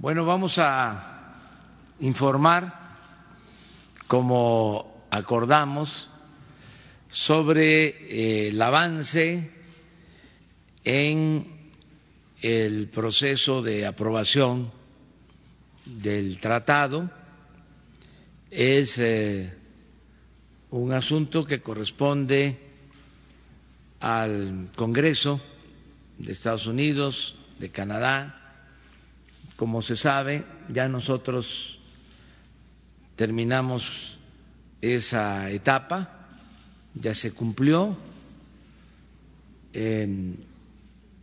Bueno, vamos a informar, como acordamos, sobre eh, el avance en el proceso de aprobación del tratado. Es eh, un asunto que corresponde al Congreso de Estados Unidos, de Canadá, como se sabe, ya nosotros terminamos esa etapa, ya se cumplió,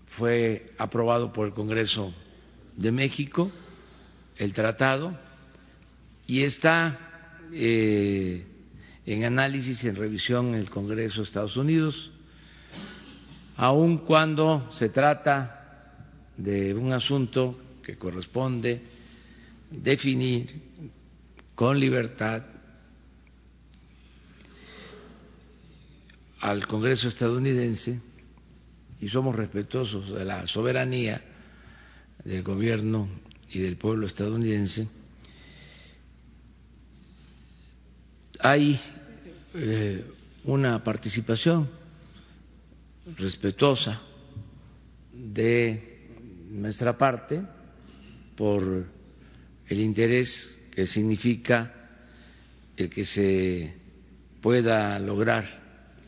fue aprobado por el Congreso de México el tratado y está eh, en análisis y en revisión en el Congreso de Estados Unidos, aun cuando se trata de un asunto que corresponde definir con libertad al Congreso estadounidense y somos respetuosos de la soberanía del gobierno y del pueblo estadounidense, hay eh, una participación respetuosa de nuestra parte por el interés que significa el que se pueda lograr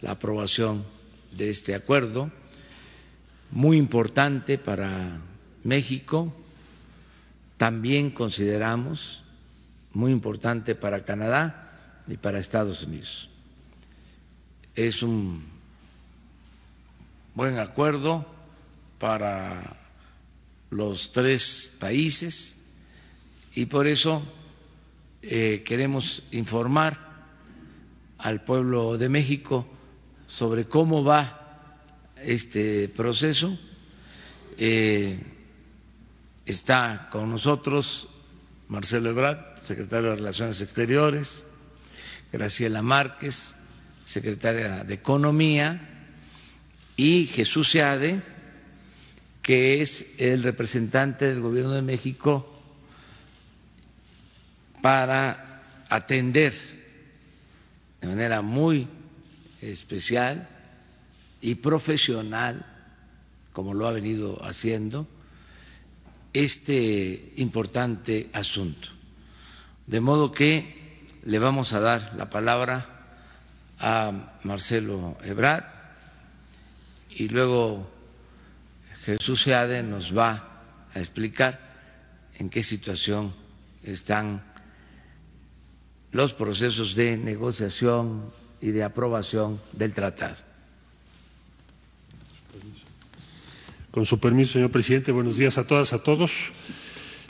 la aprobación de este acuerdo, muy importante para México, también consideramos muy importante para Canadá y para Estados Unidos. Es un buen acuerdo para los tres países y por eso eh, queremos informar al pueblo de México sobre cómo va este proceso. Eh, está con nosotros Marcelo Ebrard, secretario de Relaciones Exteriores, Graciela Márquez, secretaria de Economía, y Jesús Seade, que es el representante del Gobierno de México para atender de manera muy especial y profesional, como lo ha venido haciendo, este importante asunto. De modo que le vamos a dar la palabra a Marcelo Ebrard y luego Jesús Seade nos va a explicar en qué situación están los procesos de negociación y de aprobación del tratado. Con su permiso, señor presidente, buenos días a todas, a todos.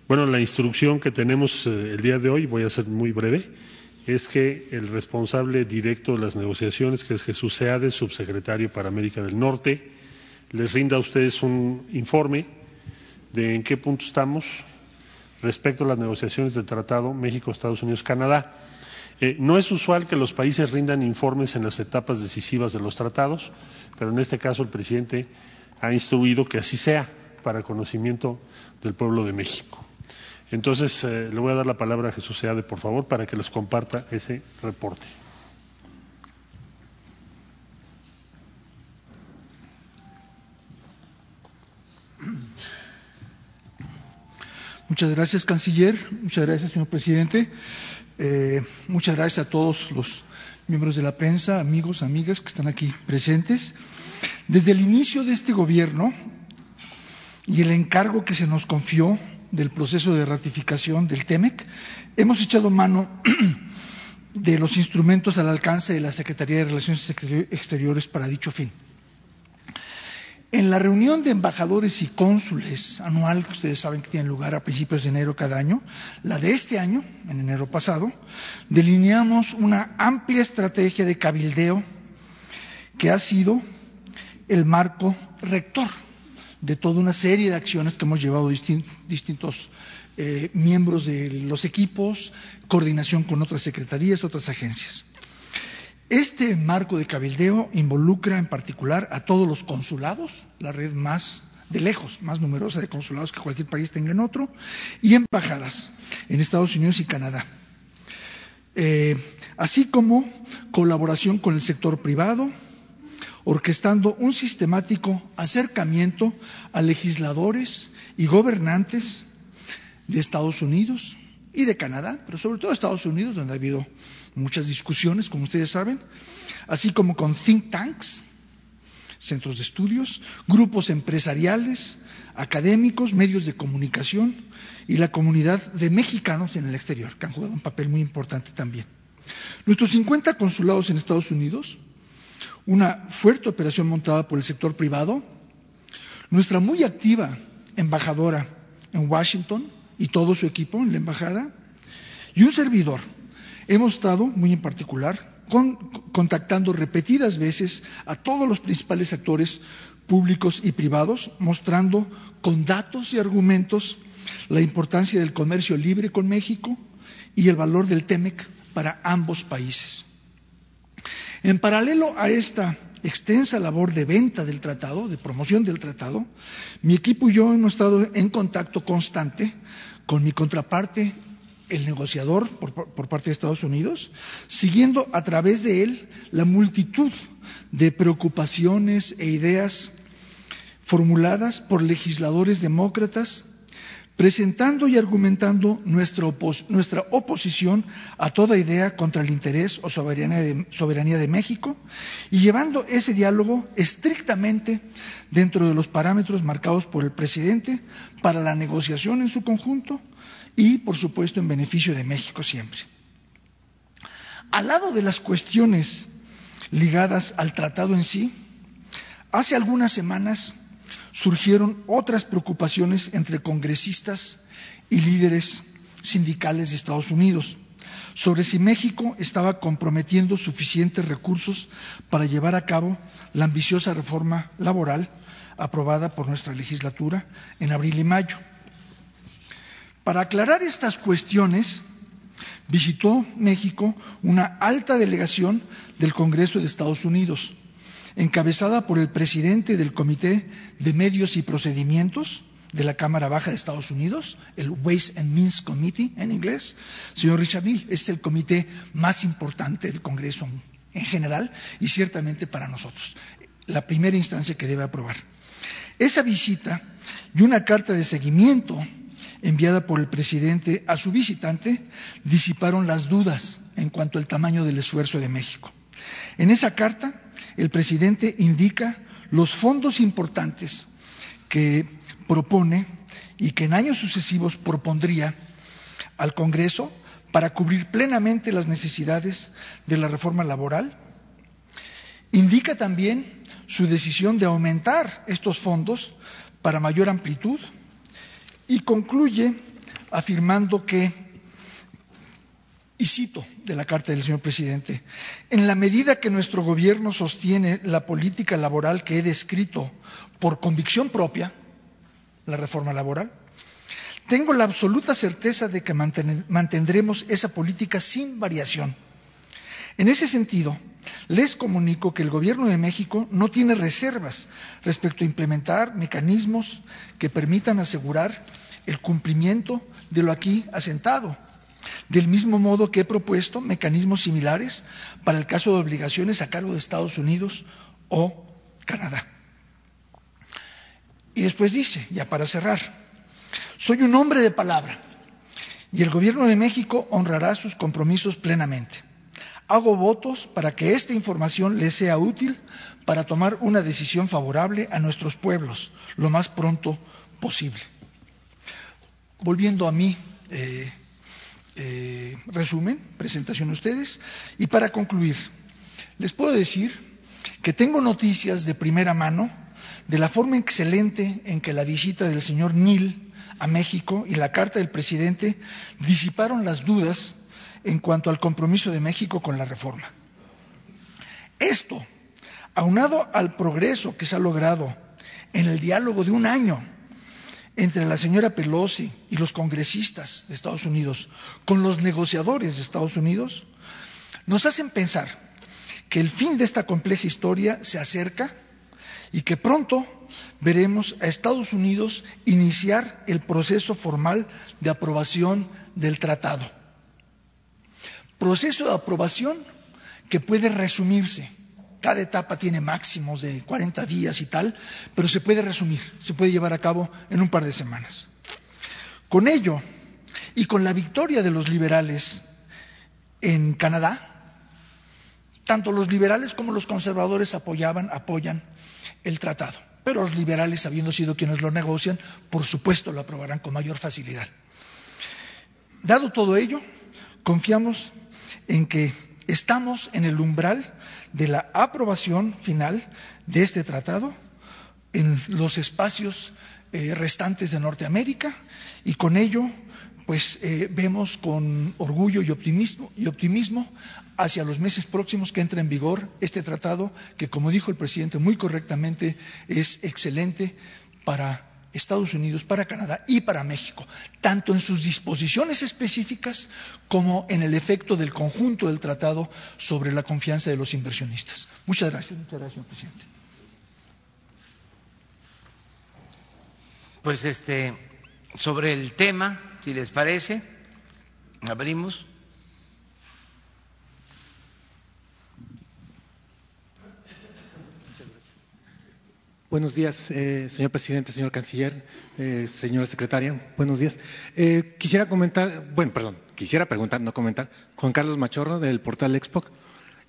Bueno, la instrucción que tenemos eh, el día de hoy, voy a ser muy breve, es que el responsable directo de las negociaciones, que es Jesús Seade, subsecretario para América del Norte, les rinda a ustedes un informe de en qué punto estamos respecto a las negociaciones del Tratado México, Estados Unidos, Canadá. Eh, no es usual que los países rindan informes en las etapas decisivas de los tratados, pero en este caso el presidente ha instruido que así sea para conocimiento del pueblo de México. Entonces, eh, le voy a dar la palabra a Jesús Seade, por favor, para que les comparta ese reporte. Muchas gracias, canciller. Muchas gracias, señor presidente. Eh, muchas gracias a todos los miembros de la prensa, amigos, amigas que están aquí presentes. Desde el inicio de este gobierno y el encargo que se nos confió del proceso de ratificación del TEMEC, hemos echado mano de los instrumentos al alcance de la Secretaría de Relaciones Exteriores para dicho fin. En la reunión de embajadores y cónsules anual, que ustedes saben que tiene lugar a principios de enero cada año, la de este año, en enero pasado, delineamos una amplia estrategia de cabildeo que ha sido el marco rector de toda una serie de acciones que hemos llevado distintos eh, miembros de los equipos, coordinación con otras secretarías, otras agencias. Este marco de cabildeo involucra en particular a todos los consulados, la red más de lejos más numerosa de consulados que cualquier país tenga en otro, y embajadas en Estados Unidos y Canadá. Eh, así como colaboración con el sector privado, orquestando un sistemático acercamiento a legisladores y gobernantes de Estados Unidos y de Canadá, pero sobre todo de Estados Unidos, donde ha habido muchas discusiones, como ustedes saben, así como con think tanks, centros de estudios, grupos empresariales, académicos, medios de comunicación y la comunidad de mexicanos en el exterior, que han jugado un papel muy importante también. Nuestros 50 consulados en Estados Unidos, una fuerte operación montada por el sector privado, nuestra muy activa embajadora en Washington y todo su equipo en la embajada, y un servidor. Hemos estado, muy en particular, contactando repetidas veces a todos los principales actores públicos y privados, mostrando con datos y argumentos la importancia del comercio libre con México y el valor del TEMEC para ambos países. En paralelo a esta extensa labor de venta del tratado, de promoción del tratado, mi equipo y yo hemos estado en contacto constante con mi contraparte el negociador por, parte de Estados Unidos, siguiendo a través de él la multitud de preocupaciones e ideas formuladas por legisladores demócratas, presentando y argumentando nuestra, oposición a toda idea contra el interés o soberanía de, soberanía de México y llevando ese diálogo estrictamente dentro de los parámetros marcados por el presidente para la negociación en su conjunto y, por supuesto, en beneficio de México siempre. Al lado de las cuestiones ligadas al tratado en sí, hace algunas semanas surgieron otras preocupaciones entre congresistas y líderes sindicales de Estados Unidos sobre si México estaba comprometiendo suficientes recursos para llevar a cabo la ambiciosa reforma laboral aprobada por nuestra legislatura en abril y mayo. Para aclarar estas cuestiones, visitó México una alta delegación del Congreso de Estados Unidos, encabezada por el presidente del Comité de Medios y Procedimientos de la Cámara Baja de Estados Unidos, el Ways and Means Committee en inglés, señor Richard Neal. Es el comité más importante del Congreso en general y ciertamente para nosotros, la primera instancia que debe aprobar. Esa visita y una carta de seguimiento enviada por el presidente a su visitante disiparon las dudas en cuanto al tamaño del esfuerzo de México. En esa carta, el presidente indica los fondos importantes que propone y que en años sucesivos propondría al Congreso para cubrir plenamente las necesidades de la reforma laboral. Indica también su decisión de aumentar estos fondos para mayor amplitud y concluye afirmando que, y cito de la carta del señor presidente, en la medida que nuestro gobierno sostiene la política laboral que he descrito por convicción propia, la reforma laboral, tengo la absoluta certeza de que mantendremos esa política sin variación. En ese sentido, les comunico que el Gobierno de México no tiene reservas respecto a implementar mecanismos que permitan asegurar el cumplimiento de lo aquí asentado. Del mismo modo que he propuesto mecanismos similares para el caso de obligaciones a cargo de Estados Unidos o Canadá. Y después dice, ya para cerrar, soy un hombre de palabra y el Gobierno de México honrará sus compromisos plenamente. Hago votos para que esta información les sea útil para tomar una decisión favorable a nuestros pueblos lo más pronto posible. Volviendo a mi eh, eh, resumen, presentación a ustedes, y para concluir, les puedo decir que tengo noticias de primera mano de la forma excelente en que la visita del señor Nil a México y la carta del presidente disiparon las dudas en cuanto al compromiso de México con la reforma. Esto, aunado al progreso que se ha logrado en el diálogo de un año entre la señora Pelosi y los congresistas de Estados Unidos con los negociadores de Estados Unidos, nos hacen pensar que el fin de esta compleja historia se acerca y que pronto veremos a Estados Unidos iniciar el proceso formal de aprobación del tratado. Proceso de aprobación que puede resumirse. Cada etapa tiene máximos de 40 días y tal, pero se puede resumir, se puede llevar a cabo en un par de semanas. Con ello, y con la victoria de los liberales en Canadá, tanto los liberales como los conservadores apoyaban, apoyan el tratado. Pero los liberales, habiendo sido quienes lo negocian, por supuesto lo aprobarán con mayor facilidad. Dado todo ello, confiamos en que estamos en el umbral de la aprobación final de este tratado en los espacios eh, restantes de Norteamérica y con ello pues eh, vemos con orgullo y optimismo, y optimismo hacia los meses próximos que entra en vigor este tratado, que como dijo el presidente muy correctamente, es excelente para Estados Unidos, para Canadá y para México, tanto en sus disposiciones específicas como en el efecto del conjunto del tratado sobre la confianza de los inversionistas. Muchas gracias, muchas gracias, señor presidente. Pues este, sobre el tema si les parece, abrimos. Buenos días, eh, señor presidente, señor canciller, eh, señora secretaria. Buenos días. Eh, quisiera comentar, bueno, perdón, quisiera preguntar, no comentar, Juan Carlos Machorro del portal Expo.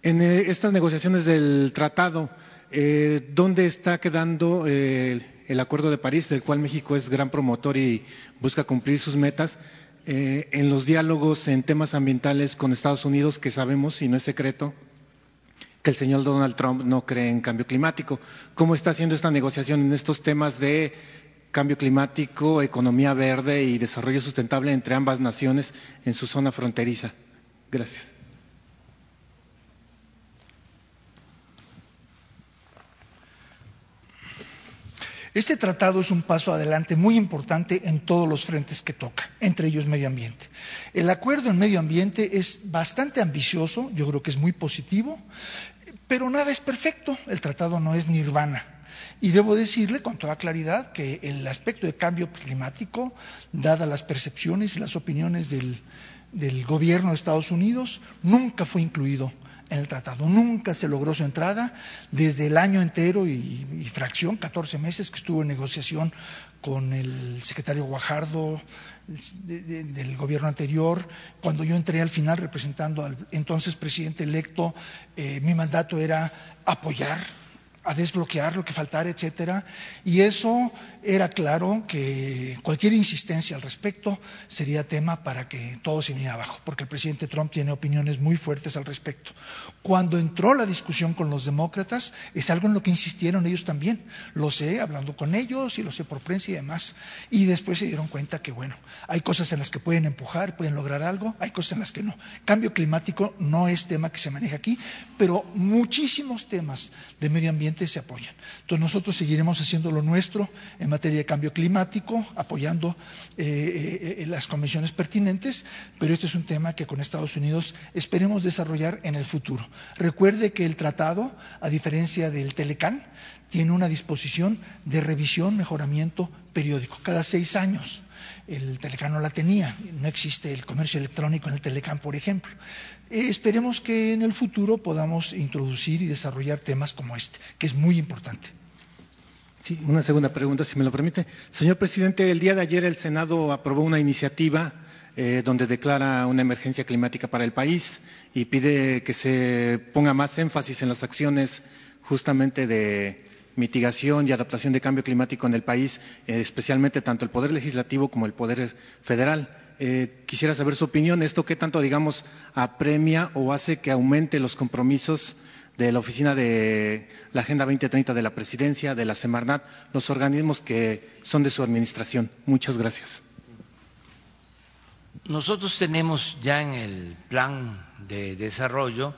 En estas negociaciones del tratado, ¿dónde está quedando el Acuerdo de París, del cual México es gran promotor y busca cumplir sus metas, en los diálogos en temas ambientales con Estados Unidos, que sabemos, y no es secreto, el señor Donald Trump no cree en cambio climático. ¿Cómo está haciendo esta negociación en estos temas de cambio climático, economía verde y desarrollo sustentable entre ambas naciones en su zona fronteriza? Gracias. Este tratado es un paso adelante muy importante en todos los frentes que toca, entre ellos medio ambiente. El acuerdo en medio ambiente es bastante ambicioso, yo creo que es muy positivo, pero nada es perfecto, el tratado no es nirvana. Y debo decirle con toda claridad que el aspecto de cambio climático, dadas las percepciones y las opiniones del, gobierno de Estados Unidos, nunca fue incluido en el tratado. Nunca se logró su entrada desde el año entero y, fracción, 14 meses que estuvo en negociación con el secretario Guajardo del gobierno anterior. Cuando yo entré al final representando al entonces presidente electo, eh, mi mandato era apoyar a desbloquear lo que faltara, etcétera. Y eso era claro que cualquier insistencia al respecto sería tema para que todo se viniera abajo, porque el presidente Trump tiene opiniones muy fuertes al respecto. Cuando entró la discusión con los demócratas, es algo en lo que insistieron ellos también. Lo sé hablando con ellos y lo sé por prensa y demás. Y después se dieron cuenta que, bueno, hay cosas en las que pueden empujar, pueden lograr algo, hay cosas en las que no. Cambio climático no es tema que se maneja aquí, pero muchísimos temas de medio ambiente se apoyan. Entonces nosotros seguiremos haciendo lo nuestro en materia de cambio climático, apoyando eh, eh, eh, las convenciones pertinentes, pero este es un tema que con Estados Unidos esperemos desarrollar en el futuro. Recuerde que el tratado, a diferencia del Telecán, tiene una disposición de revisión, mejoramiento periódico, cada seis años. El Telecán no la tenía, no existe el comercio electrónico en el Telecán, por ejemplo. Eh, esperemos que en el futuro podamos introducir y desarrollar temas como este, que es muy importante. Sí, una segunda pregunta, si me lo permite. Señor presidente, el día de ayer el Senado aprobó una iniciativa eh, donde declara una emergencia climática para el país y pide que se ponga más énfasis en las acciones justamente de mitigación y adaptación de cambio climático en el país, eh, especialmente tanto el Poder Legislativo como el Poder Federal. Eh, quisiera saber su opinión. ¿Esto qué tanto, digamos, apremia o hace que aumente los compromisos de la Oficina de la Agenda 2030 de la Presidencia, de la Semarnat, los organismos que son de su administración? Muchas gracias. Nosotros tenemos ya en el plan de desarrollo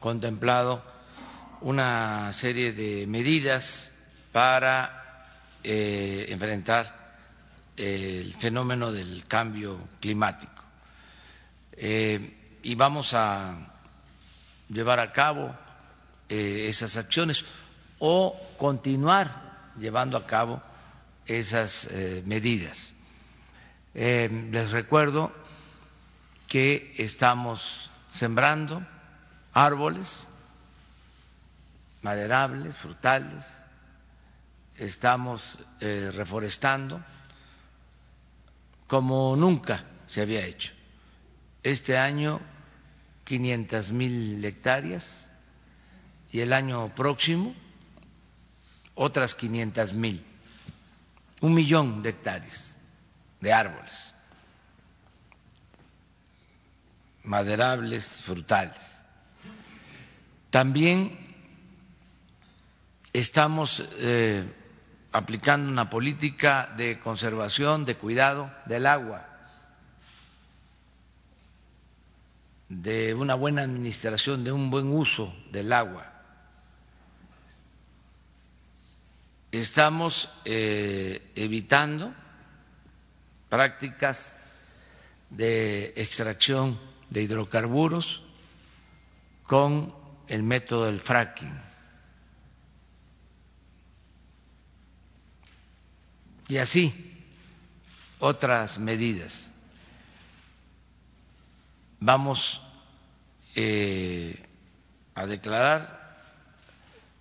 contemplado una serie de medidas para eh, enfrentar el fenómeno del cambio climático. Eh, y vamos a llevar a cabo eh, esas acciones. o continuar llevando a cabo esas eh, medidas. Eh, les recuerdo que estamos sembrando árboles maderables, frutales, estamos eh, reforestando como nunca se había hecho. Este año 500 mil hectáreas y el año próximo otras 500 mil, un millón de hectáreas de árboles maderables, frutales. También estamos eh, aplicando una política de conservación, de cuidado del agua, de una buena administración, de un buen uso del agua. Estamos eh, evitando prácticas de extracción de hidrocarburos con el método del fracking y así otras medidas. Vamos eh, a declarar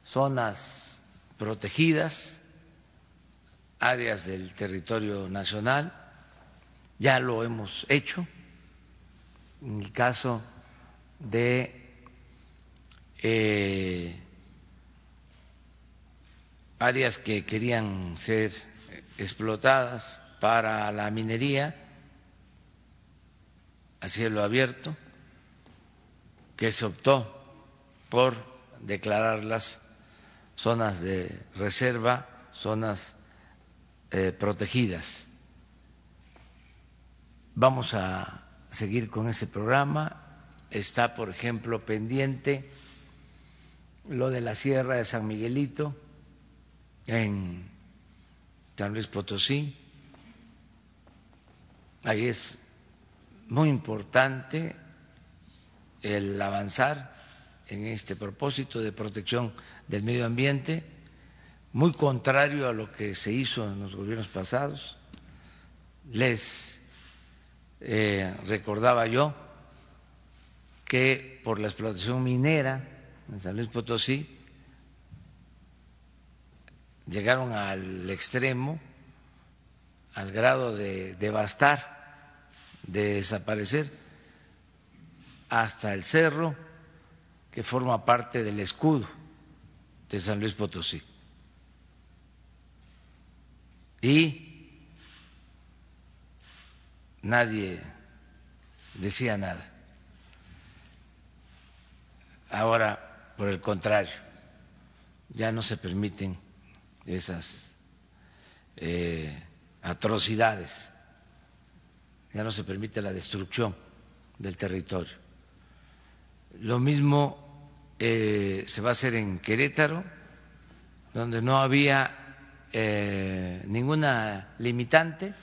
zonas protegidas, áreas del territorio nacional, ya lo hemos hecho en el caso de eh, áreas que querían ser explotadas para la minería a cielo abierto, que se optó por declararlas zonas de reserva, zonas eh, protegidas. Vamos a seguir con ese programa. Está, por ejemplo, pendiente lo de la Sierra de San Miguelito en San Luis Potosí. Ahí es muy importante el avanzar en este propósito de protección del medio ambiente, muy contrario a lo que se hizo en los gobiernos pasados. Les eh, recordaba yo que por la explotación minera en San Luis Potosí llegaron al extremo, al grado de devastar, de desaparecer, hasta el cerro que forma parte del escudo de San Luis Potosí. Y nadie decía nada. Ahora, por el contrario, ya no se permiten esas eh, atrocidades. Ya no se permite la destrucción del territorio. Lo mismo eh, se va a hacer en Querétaro, donde no había eh, ninguna limitante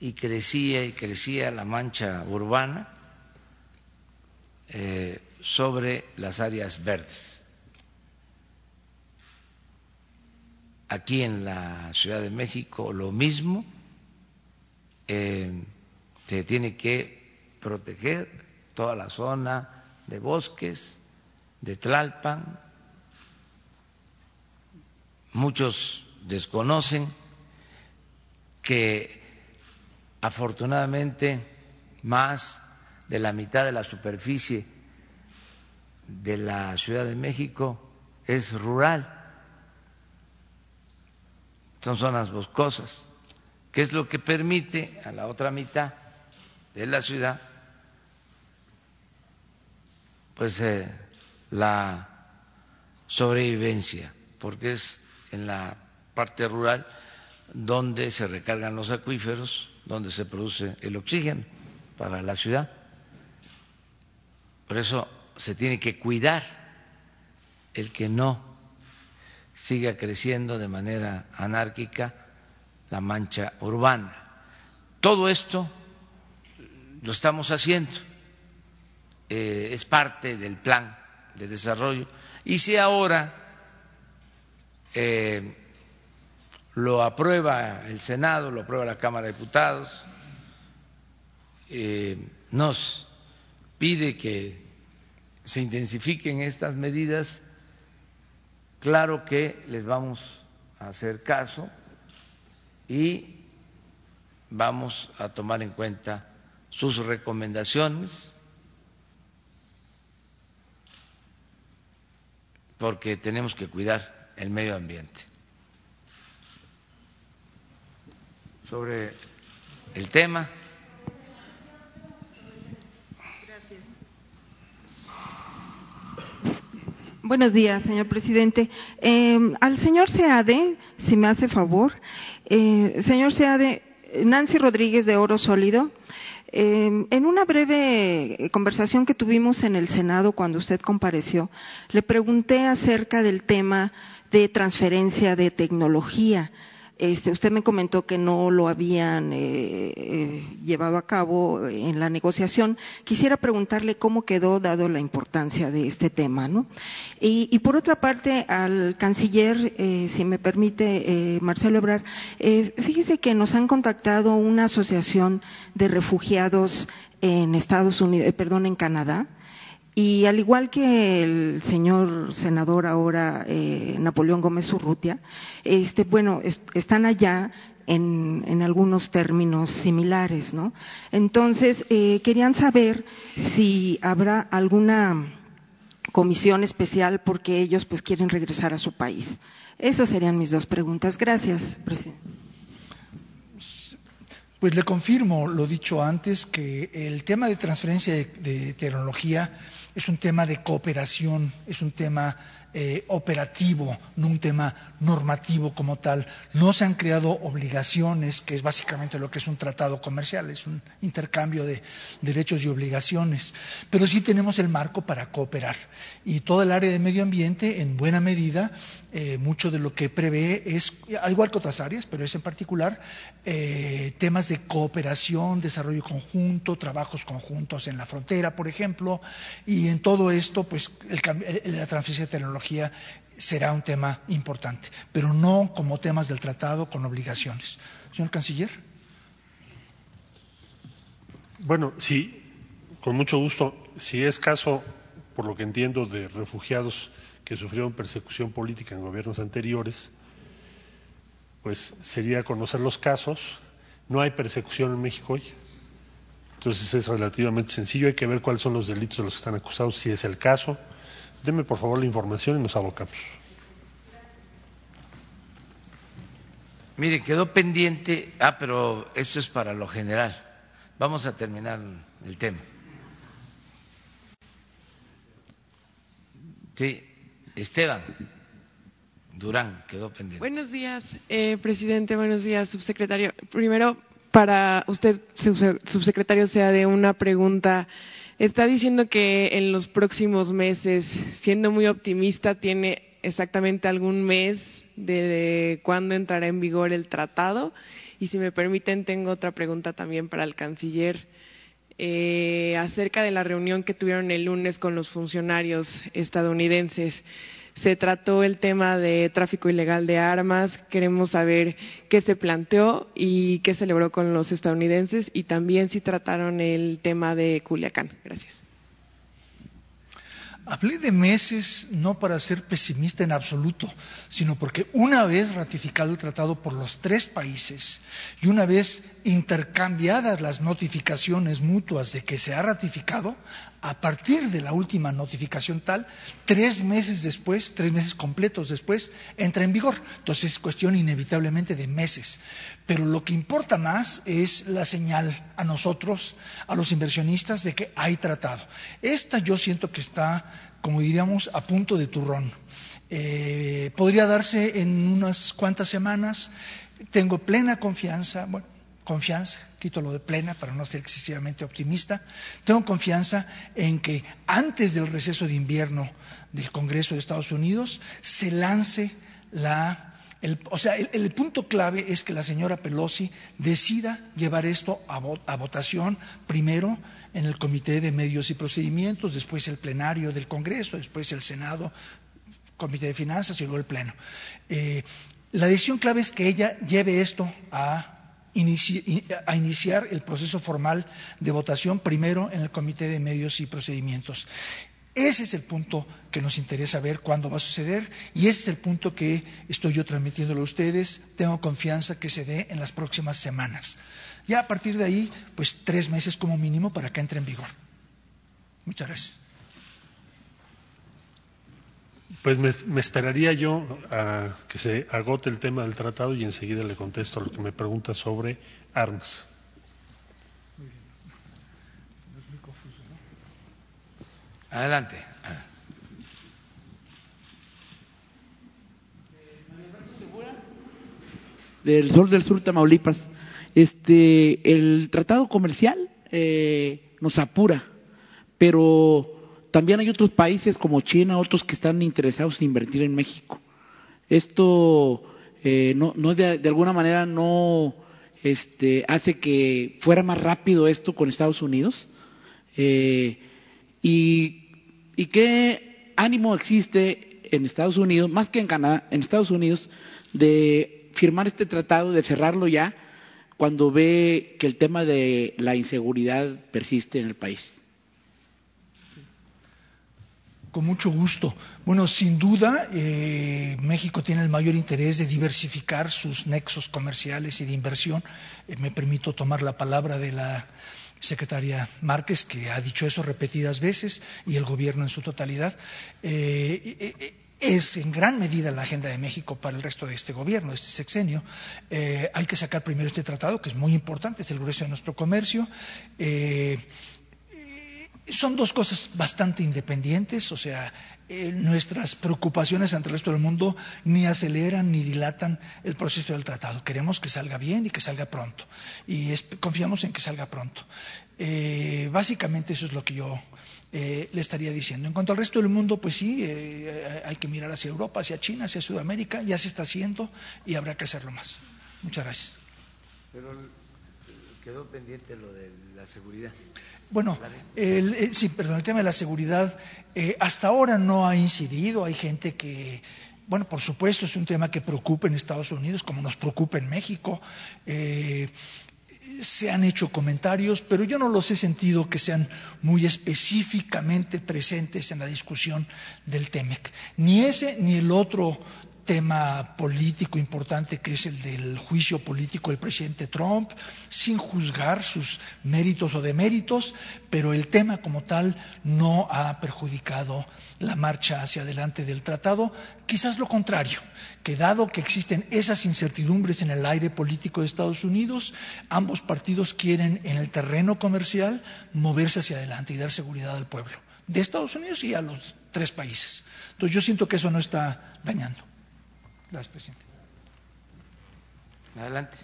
y crecía y crecía la mancha urbana sobre las áreas verdes. Aquí en la Ciudad de México lo mismo, eh, se tiene que proteger toda la zona de bosques, de Tlalpan. Muchos desconocen que afortunadamente más de la mitad de la superficie de la Ciudad de México es rural son zonas boscosas, que es lo que permite a la otra mitad de la ciudad pues eh, la sobrevivencia, porque es en la parte rural donde se recargan los acuíferos, donde se produce el oxígeno para la ciudad. Por eso se tiene que cuidar el que no siga creciendo de manera anárquica la mancha urbana. Todo esto lo estamos haciendo, eh, es parte del plan de desarrollo. Y si ahora eh, lo aprueba el Senado, lo aprueba la Cámara de Diputados, eh, nos pide que se intensifiquen estas medidas, claro que les vamos a hacer caso y vamos a tomar en cuenta sus recomendaciones porque tenemos que cuidar el medio ambiente. Sobre el tema. Buenos días, señor presidente. Eh, al señor Seade, si me hace favor, eh, señor Seade, Nancy Rodríguez de Oro Sólido, eh, en una breve conversación que tuvimos en el Senado cuando usted compareció, le pregunté acerca del tema de transferencia de tecnología este, usted me comentó que no lo habían eh, eh, llevado a cabo en la negociación. Quisiera preguntarle cómo quedó, dado la importancia de este tema. ¿no? Y, por otra parte, al canciller, eh, si me permite, Marcelo Ebrar, fíjese que nos han contactado una asociación de refugiados en Estados Unidos, perdón, en Canadá, y al igual que el señor senador ahora, eh, Napoleón Gómez Urrutia, este, bueno, están allá en, algunos términos similares, ¿no? Entonces, eh, querían saber si habrá alguna comisión especial porque ellos pues quieren regresar a su país. Esas serían mis dos preguntas. Gracias, presidente. Pues le confirmo lo dicho antes, que el tema de transferencia de tecnología es un tema de cooperación, es un tema eh, operativo, no un tema normativo como tal. No se han creado obligaciones, que es básicamente lo que es un tratado comercial, es un intercambio de derechos y obligaciones, pero sí tenemos el marco para cooperar. Y todo el área de medio ambiente, en buena medida, eh, mucho de lo que prevé es, al igual que otras áreas, pero es en particular, eh, temas de cooperación, desarrollo conjunto, trabajos conjuntos en la frontera, por ejemplo, y en todo esto, pues la transferencia de será un tema importante, pero no como temas del tratado con obligaciones. Señor Canciller. Bueno, sí, con mucho gusto. Si es caso, por lo que entiendo, de refugiados que sufrieron persecución política en gobiernos anteriores, pues sería conocer los casos. No hay persecución en México hoy. Entonces es relativamente sencillo. Hay que ver cuáles son los delitos de los que están acusados, si es el caso. Deme por favor la información y nos abocamos. Mire, quedó pendiente, ah, pero esto es para lo general. Vamos a terminar el tema. Sí, Esteban Durán quedó pendiente. Buenos días, eh, presidente, buenos días, subsecretario. Primero, para usted, subsecretario, sea de una pregunta Está diciendo que en los próximos meses, siendo muy optimista, tiene exactamente algún mes de cuándo entrará en vigor el tratado. Y si me permiten, tengo otra pregunta también para el canciller eh, acerca de la reunión que tuvieron el lunes con los funcionarios estadounidenses se trató el tema de tráfico ilegal de armas. Queremos saber qué se planteó y qué se logró con los estadounidenses y también si trataron el tema de Culiacán. Gracias. Hablé de meses no para ser pesimista en absoluto, sino porque una vez ratificado el tratado por los tres países y una vez intercambiadas las notificaciones mutuas de que se ha ratificado, a partir de la última notificación tal, tres meses después, tres meses completos después, entra en vigor. Entonces es cuestión inevitablemente de meses. Pero lo que importa más es la señal a nosotros, a los inversionistas, de que hay tratado. Esta yo siento que está como diríamos, a punto de turrón. Eh, podría darse en unas cuantas semanas. Tengo plena confianza, bueno, confianza, quito lo de plena para no ser excesivamente optimista, tengo confianza en que antes del receso de invierno del Congreso de Estados Unidos se lance la o sea, el, punto clave es que la señora Pelosi decida llevar esto a, a, votación primero en el Comité de Medios y Procedimientos, después el plenario del Congreso, después el Senado, Comité de Finanzas y luego el Pleno. Eh, la decisión clave es que ella lleve esto a iniciar el proceso formal de votación primero en el Comité de Medios y Procedimientos. Ese es el punto que nos interesa ver cuándo va a suceder y ese es el punto que estoy yo transmitiéndolo a ustedes. Tengo confianza que se dé en las próximas semanas. Ya a partir de ahí, pues tres meses como mínimo para que entre en vigor. Muchas gracias. Pues me, esperaría yo a que se agote el tema del tratado y enseguida le contesto a lo que me pregunta sobre armas. Adelante. Del Sol del Sur, Tamaulipas. Este, el tratado comercial eh, nos apura, pero también hay otros países como China, otros que están interesados en invertir en México. Esto eh, no, no de, alguna manera no este, hace que fuera más rápido esto con Estados Unidos. Eh, y ¿Y qué ánimo existe en Estados Unidos, más que en Canadá, en Estados Unidos, de firmar este tratado, de cerrarlo ya, cuando ve que el tema de la inseguridad persiste en el país? Con mucho gusto. Bueno, sin duda, eh, México tiene el mayor interés de diversificar sus nexos comerciales y de inversión. Eh, me permito tomar la palabra de la secretaria Márquez, que ha dicho eso repetidas veces, y el gobierno en su totalidad. Eh, eh, eh, es en gran medida la agenda de México para el resto de este gobierno, de este sexenio. hay que sacar primero este tratado, que es muy importante, es el grueso de nuestro comercio son dos cosas bastante independientes, o sea, eh, nuestras preocupaciones ante el resto del mundo ni aceleran ni dilatan el proceso del tratado. Queremos que salga bien y que salga pronto. Y confiamos en que salga pronto. Eh, básicamente eso es lo que yo eh, le estaría diciendo. En cuanto al resto del mundo, pues sí, hay que mirar hacia Europa, hacia China, hacia Sudamérica. Ya se está haciendo y habrá que hacerlo más. Muchas gracias. Pero quedó pendiente lo de la seguridad. Bueno, eh, sí, perdón, el tema de la seguridad eh, hasta ahora no ha incidido. Hay gente que, bueno, por supuesto es un tema que preocupa en Estados Unidos, como nos preocupa en México. Eh, se han hecho comentarios, pero yo no los he sentido que sean muy específicamente presentes en la discusión del TEMEC. Ni ese ni el otro tema político importante que es el del juicio político del presidente Trump, sin juzgar sus méritos o deméritos, pero el tema como tal no ha perjudicado la marcha hacia adelante del tratado, quizás lo contrario, que dado que existen esas incertidumbres en el aire político de Estados Unidos, ambos partidos quieren en el terreno comercial moverse hacia adelante y dar seguridad al pueblo de Estados Unidos y a los tres países. Entonces yo siento que eso no está dañando. Gracias, presidente. Adelante.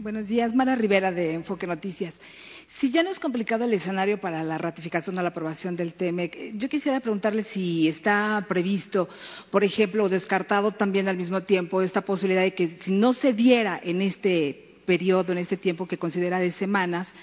Buenos días, Mara Rivera de Enfoque Noticias. Si ya no es complicado el escenario para la ratificación o la aprobación del TEMEC, yo quisiera preguntarle si está previsto, por ejemplo, o descartado también al mismo tiempo esta posibilidad de que si no se diera en este periodo, en este tiempo que considera de semanas,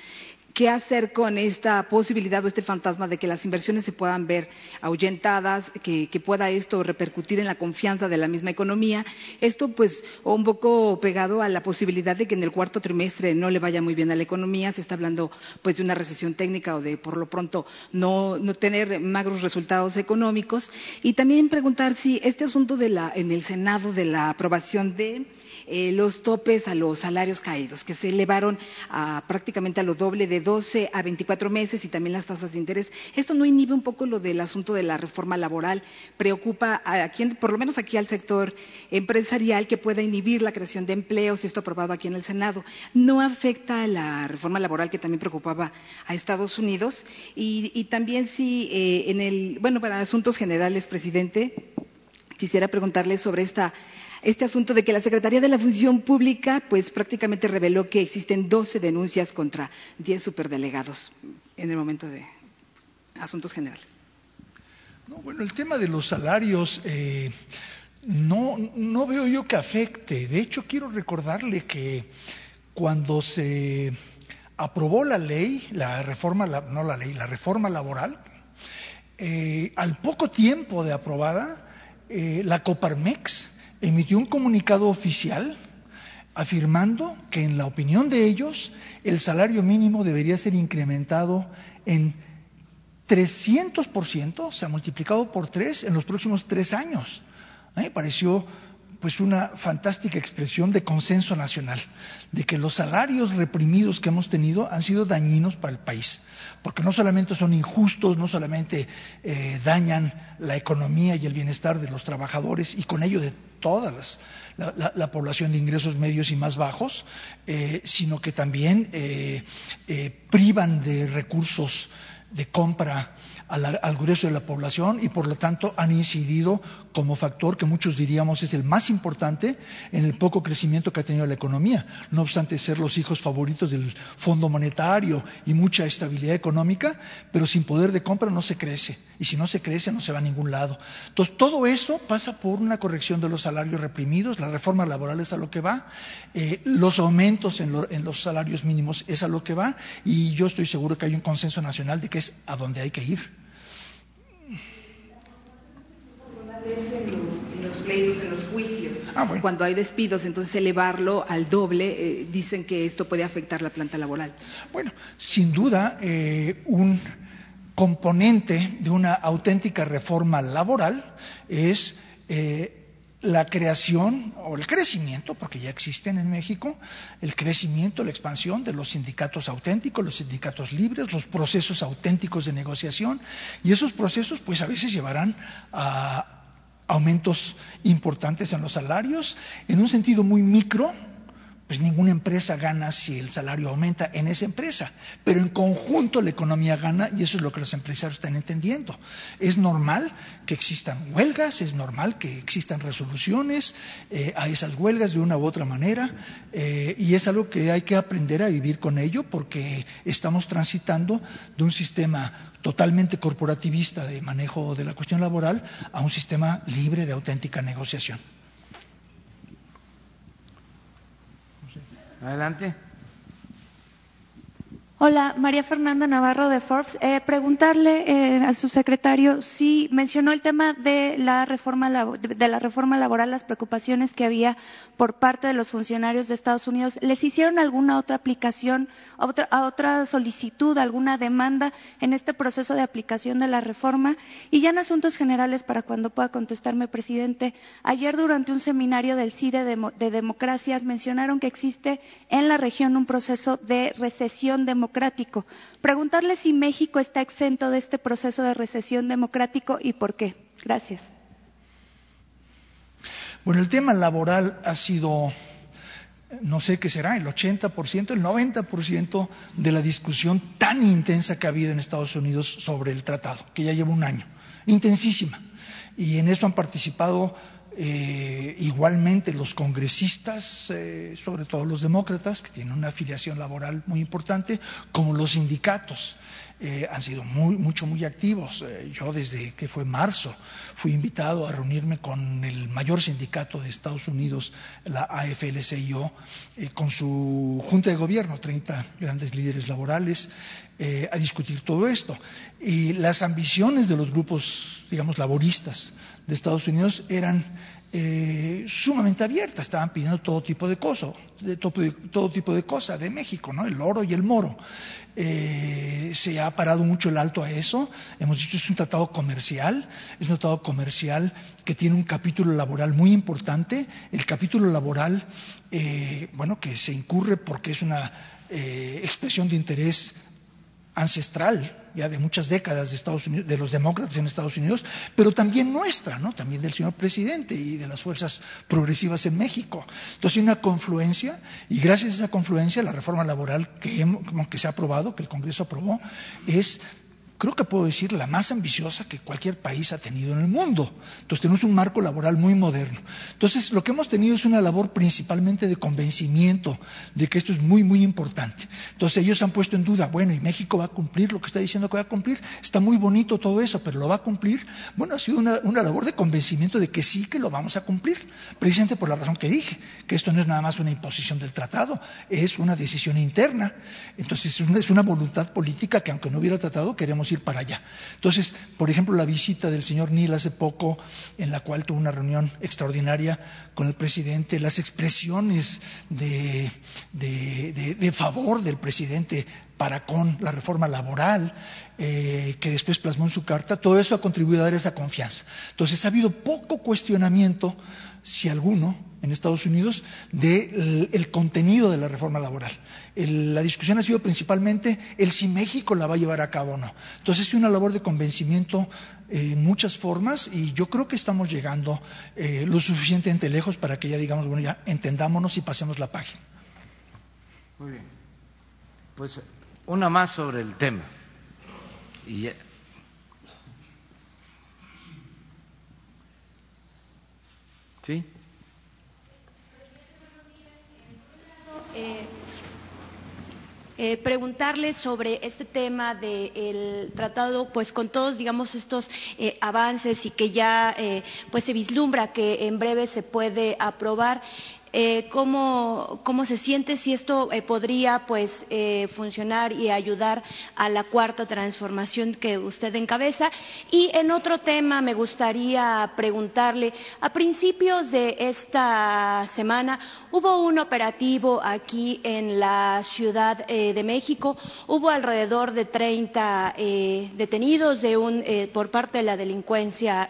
qué hacer con esta posibilidad o este fantasma de que las inversiones se puedan ver ahuyentadas, que, pueda esto repercutir en la confianza de la misma economía. Esto, pues, un poco pegado a la posibilidad de que en el cuarto trimestre no le vaya muy bien a la economía. Se está hablando, pues, de una recesión técnica o de, por lo pronto, no, no tener magros resultados económicos. Y también preguntar si este asunto de la, en el Senado de la aprobación de eh, los topes a los salarios caídos, que se elevaron a, prácticamente a lo doble de 12 a 24 meses y también las tasas de interés. Esto no inhibe un poco lo del asunto de la reforma laboral, preocupa a quien, por lo menos aquí al sector empresarial, que pueda inhibir la creación de empleos, esto aprobado aquí en el Senado. No afecta a la reforma laboral que también preocupaba a Estados Unidos y, también si eh, en el, bueno, para asuntos generales, presidente, quisiera preguntarle sobre esta este asunto de que la Secretaría de la Función Pública pues prácticamente reveló que existen 12 denuncias contra 10 superdelegados en el momento de asuntos generales. bueno, el tema de los salarios eh, no, no veo yo que afecte. De hecho, quiero recordarle que cuando se aprobó la ley, la reforma, no la ley, la reforma laboral, eh, al poco tiempo de aprobada, eh, la Coparmex emitió un comunicado oficial afirmando que en la opinión de ellos el salario mínimo debería ser incrementado en 300%, o sea, multiplicado por tres en los próximos tres años. Me pareció pues una fantástica expresión de consenso nacional, de que los salarios reprimidos que hemos tenido han sido dañinos para el país, porque no solamente son injustos, no solamente eh, dañan la economía y el bienestar de los trabajadores y con ello de toda la, población de ingresos medios y más bajos, eh, sino que también eh, privan de recursos de compra al, grueso de la población y por lo tanto han incidido como factor que muchos diríamos es el más importante en el poco crecimiento que ha tenido la economía, no obstante ser los hijos favoritos del Fondo Monetario y mucha estabilidad económica, pero sin poder de compra no se crece. Y si no se crece no se va a ningún lado. Entonces todo eso pasa por una corrección de los salarios reprimidos, la reforma laboral es a lo que va, eh, los aumentos en, en los salarios mínimos es a lo que va. Y yo estoy seguro que hay un consenso nacional de que es a donde hay que ir. en los pleitos, en los juicios, ah, cuando hay despidos, entonces elevarlo al doble, eh, dicen que esto puede afectar la planta laboral. Bueno, sin duda, eh, un componente de una auténtica reforma laboral es eh, la creación o el crecimiento, porque ya existen en México, el crecimiento, la expansión de los sindicatos auténticos, los sindicatos libres, los procesos auténticos de negociación, y esos procesos pues a veces llevarán a aumentos importantes en los salarios, en un sentido muy micro, pues ninguna empresa gana si el salario aumenta en esa empresa, pero en conjunto la economía gana y eso es lo que los empresarios están entendiendo. Es normal que existan huelgas, es normal que existan resoluciones eh, a esas huelgas de una u otra manera eh, y es algo que hay que aprender a vivir con ello porque estamos transitando de un sistema totalmente corporativista de manejo de la cuestión laboral a un sistema libre de auténtica negociación. Adelante. Hola, María Fernanda Navarro de Forbes. Eh, preguntarle eh, a su secretario si mencionó el tema de la reforma de la reforma laboral, las preocupaciones que había por parte de los funcionarios de Estados Unidos. ¿Les hicieron alguna otra aplicación, otra, otra solicitud, alguna demanda en este proceso de aplicación de la reforma? Y ya en asuntos generales, para cuando pueda contestarme, presidente, ayer durante un seminario del CIDE de, de democracias mencionaron que existe en la región un proceso de recesión democrática democrático. Preguntarle si México está exento de este proceso de recesión democrático y por qué. Gracias. Bueno, el tema laboral ha sido, no sé qué será, el 80%, el 90% de la discusión tan intensa que ha habido en Estados Unidos sobre el tratado, que ya lleva un año, intensísima. Y en eso han participado eh, igualmente los congresistas, eh, sobre todo los demócratas, que tienen una afiliación laboral muy importante, como los sindicatos. Eh, han sido muy, mucho, muy activos. yo desde que fue marzo fui invitado a reunirme con el mayor sindicato de Estados Unidos, la AFL-CIO, con su junta de gobierno, 30 grandes líderes laborales, a discutir todo esto. Y las ambiciones de los grupos, digamos, laboristas de Estados Unidos eran eh, sumamente abiertas, estaban pidiendo todo tipo de cosas, de todo, tipo de cosas de México, ¿no? El oro y el moro. Eh, se ha parado mucho el alto a eso. Hemos dicho es un tratado comercial, es un tratado comercial que tiene un capítulo laboral muy importante. El capítulo laboral, eh, bueno, que se incurre porque es una expresión de interés ancestral ya de muchas décadas de Estados Unidos, de los demócratas en Estados Unidos, pero también nuestra, ¿no? También del señor presidente y de las fuerzas progresivas en México. Entonces hay una confluencia y gracias a esa confluencia la reforma laboral que, que se ha aprobado, que el Congreso aprobó, es creo que puedo decir, la más ambiciosa que cualquier país ha tenido en el mundo. Entonces tenemos un marco laboral muy moderno. Entonces lo que hemos tenido es una labor principalmente de convencimiento de que esto es muy, muy importante. Entonces ellos han puesto en duda, bueno, ¿y México va a cumplir lo que está diciendo que va a cumplir? Está muy bonito todo eso, pero ¿lo va a cumplir? Bueno, ha sido una, labor de convencimiento de que sí que lo vamos a cumplir, precisamente por la razón que dije, que esto no es nada más una imposición del tratado, es una decisión interna. Entonces es una, voluntad política que aunque no hubiera tratado, queremos ir para allá. Entonces, por ejemplo, la visita del señor Neal hace poco, en la cual tuvo una reunión extraordinaria con el presidente, las expresiones de, de favor del presidente para con la reforma laboral, eh, que después plasmó en su carta, todo eso ha contribuido a dar esa confianza. Entonces ha habido poco cuestionamiento, si alguno, en Estados Unidos, del de contenido de la reforma laboral. La discusión ha sido principalmente el si México la va a llevar a cabo o no. Entonces es una labor de convencimiento eh, en muchas formas y yo creo que estamos llegando eh, lo suficientemente lejos para que ya digamos, bueno, ya entendámonos y pasemos la página. Muy bien. Pues una más sobre el tema. Y ya. ¿Sí? Eh, eh, preguntarle sobre este tema del tratado, pues con todos, digamos, estos eh, avances y que ya pues se vislumbra que en breve se puede aprobar. Eh, cómo, se siente, si esto eh, podría pues eh, funcionar y ayudar a la cuarta transformación que usted encabeza. Y en otro tema me gustaría preguntarle, a principios de esta semana hubo un operativo aquí en la Ciudad de México, hubo alrededor de 30 detenidos de un, por parte de la delincuencia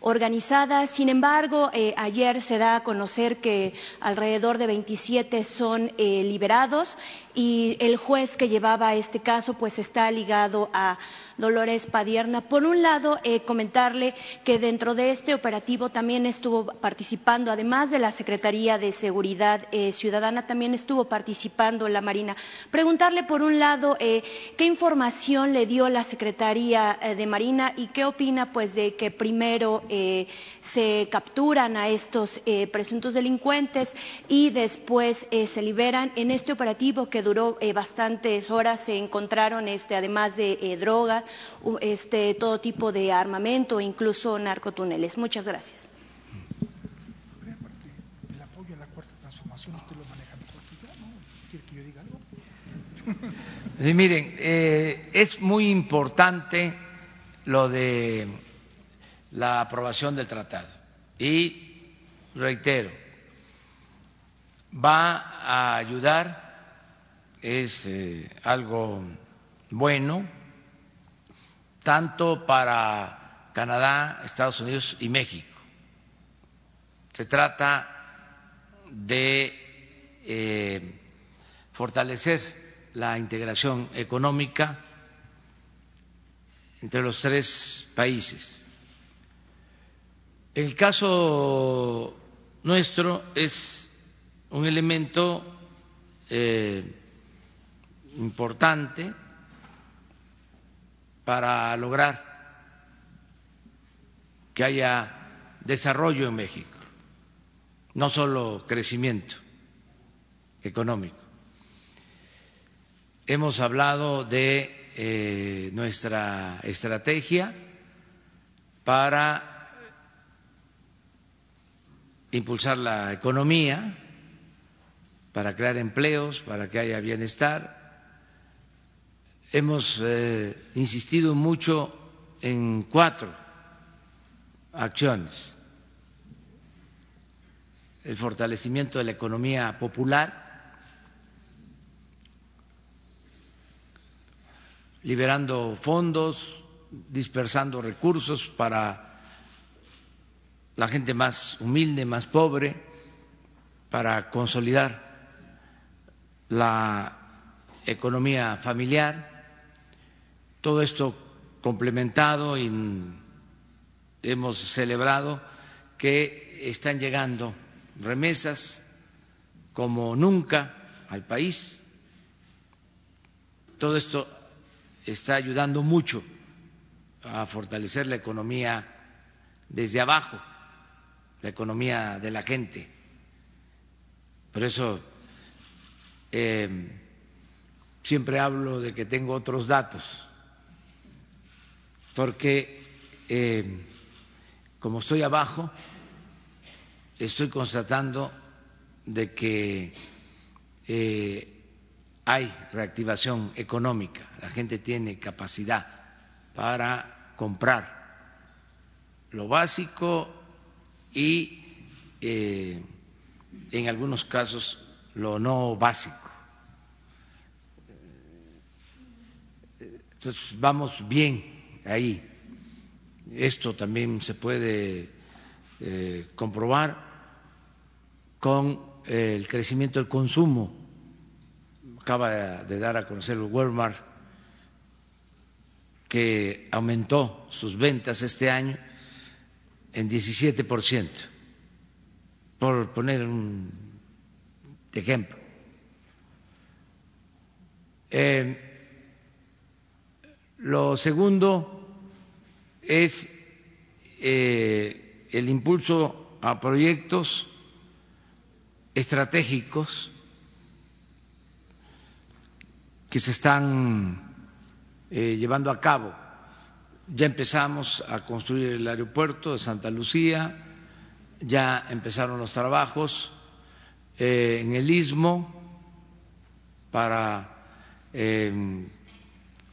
organizada. Sin embargo, eh, ayer se da a conocer que alrededor de 27 son eh, liberados y el juez que llevaba este caso pues está ligado a Dolores Padierna. Por un lado, eh, comentarle que dentro de este operativo también estuvo participando, además de la Secretaría de Seguridad eh, Ciudadana, también estuvo participando la Marina. Preguntarle, por un lado, eh, qué información le dio la Secretaría de Marina y qué opina pues de que primero se capturan a estos presuntos delincuentes y después se liberan en este operativo que duró eh, bastantes horas, se encontraron, este, además de eh, droga, este, todo tipo de armamento, incluso narcotúneles. Muchas gracias. El apoyo a la cuarta transformación, usted lo maneja mejor que yo, ¿no? ¿Quiere que yo diga algo? Sí, miren, eh, es muy importante lo de la aprobación del tratado. Y reitero, va a ayudar es eh, algo bueno, tanto para Canadá, Estados Unidos y México. Se trata de eh, fortalecer la integración económica entre los tres países. El caso nuestro es un elemento eh, importante para lograr que haya desarrollo en México, no solo crecimiento económico. Hemos hablado de eh, nuestra estrategia para impulsar la economía, para crear empleos, para que haya bienestar hemos eh, insistido mucho en cuatro acciones. El fortalecimiento de la economía popular, liberando fondos, dispersando recursos para la gente más humilde, más pobre, para consolidar la economía familiar todo esto complementado y hemos celebrado que están llegando remesas como nunca al país. Todo esto está ayudando mucho a fortalecer la economía desde abajo, la economía de la gente. Por eso eh, siempre hablo de que tengo otros datos porque eh, como estoy abajo, estoy constatando de que eh, hay reactivación económica, la gente tiene capacidad para comprar lo básico y eh, en algunos casos lo no básico. Entonces vamos bien ahí. Esto también se puede eh, comprobar con el crecimiento del consumo. Acaba de dar a conocer Walmart que aumentó sus ventas este año en 17 ciento, por poner un ejemplo. Eh, lo segundo es eh, el impulso a proyectos estratégicos que se están eh, llevando a cabo. Ya empezamos a construir el aeropuerto de Santa Lucía, ya empezaron los trabajos eh, en el istmo para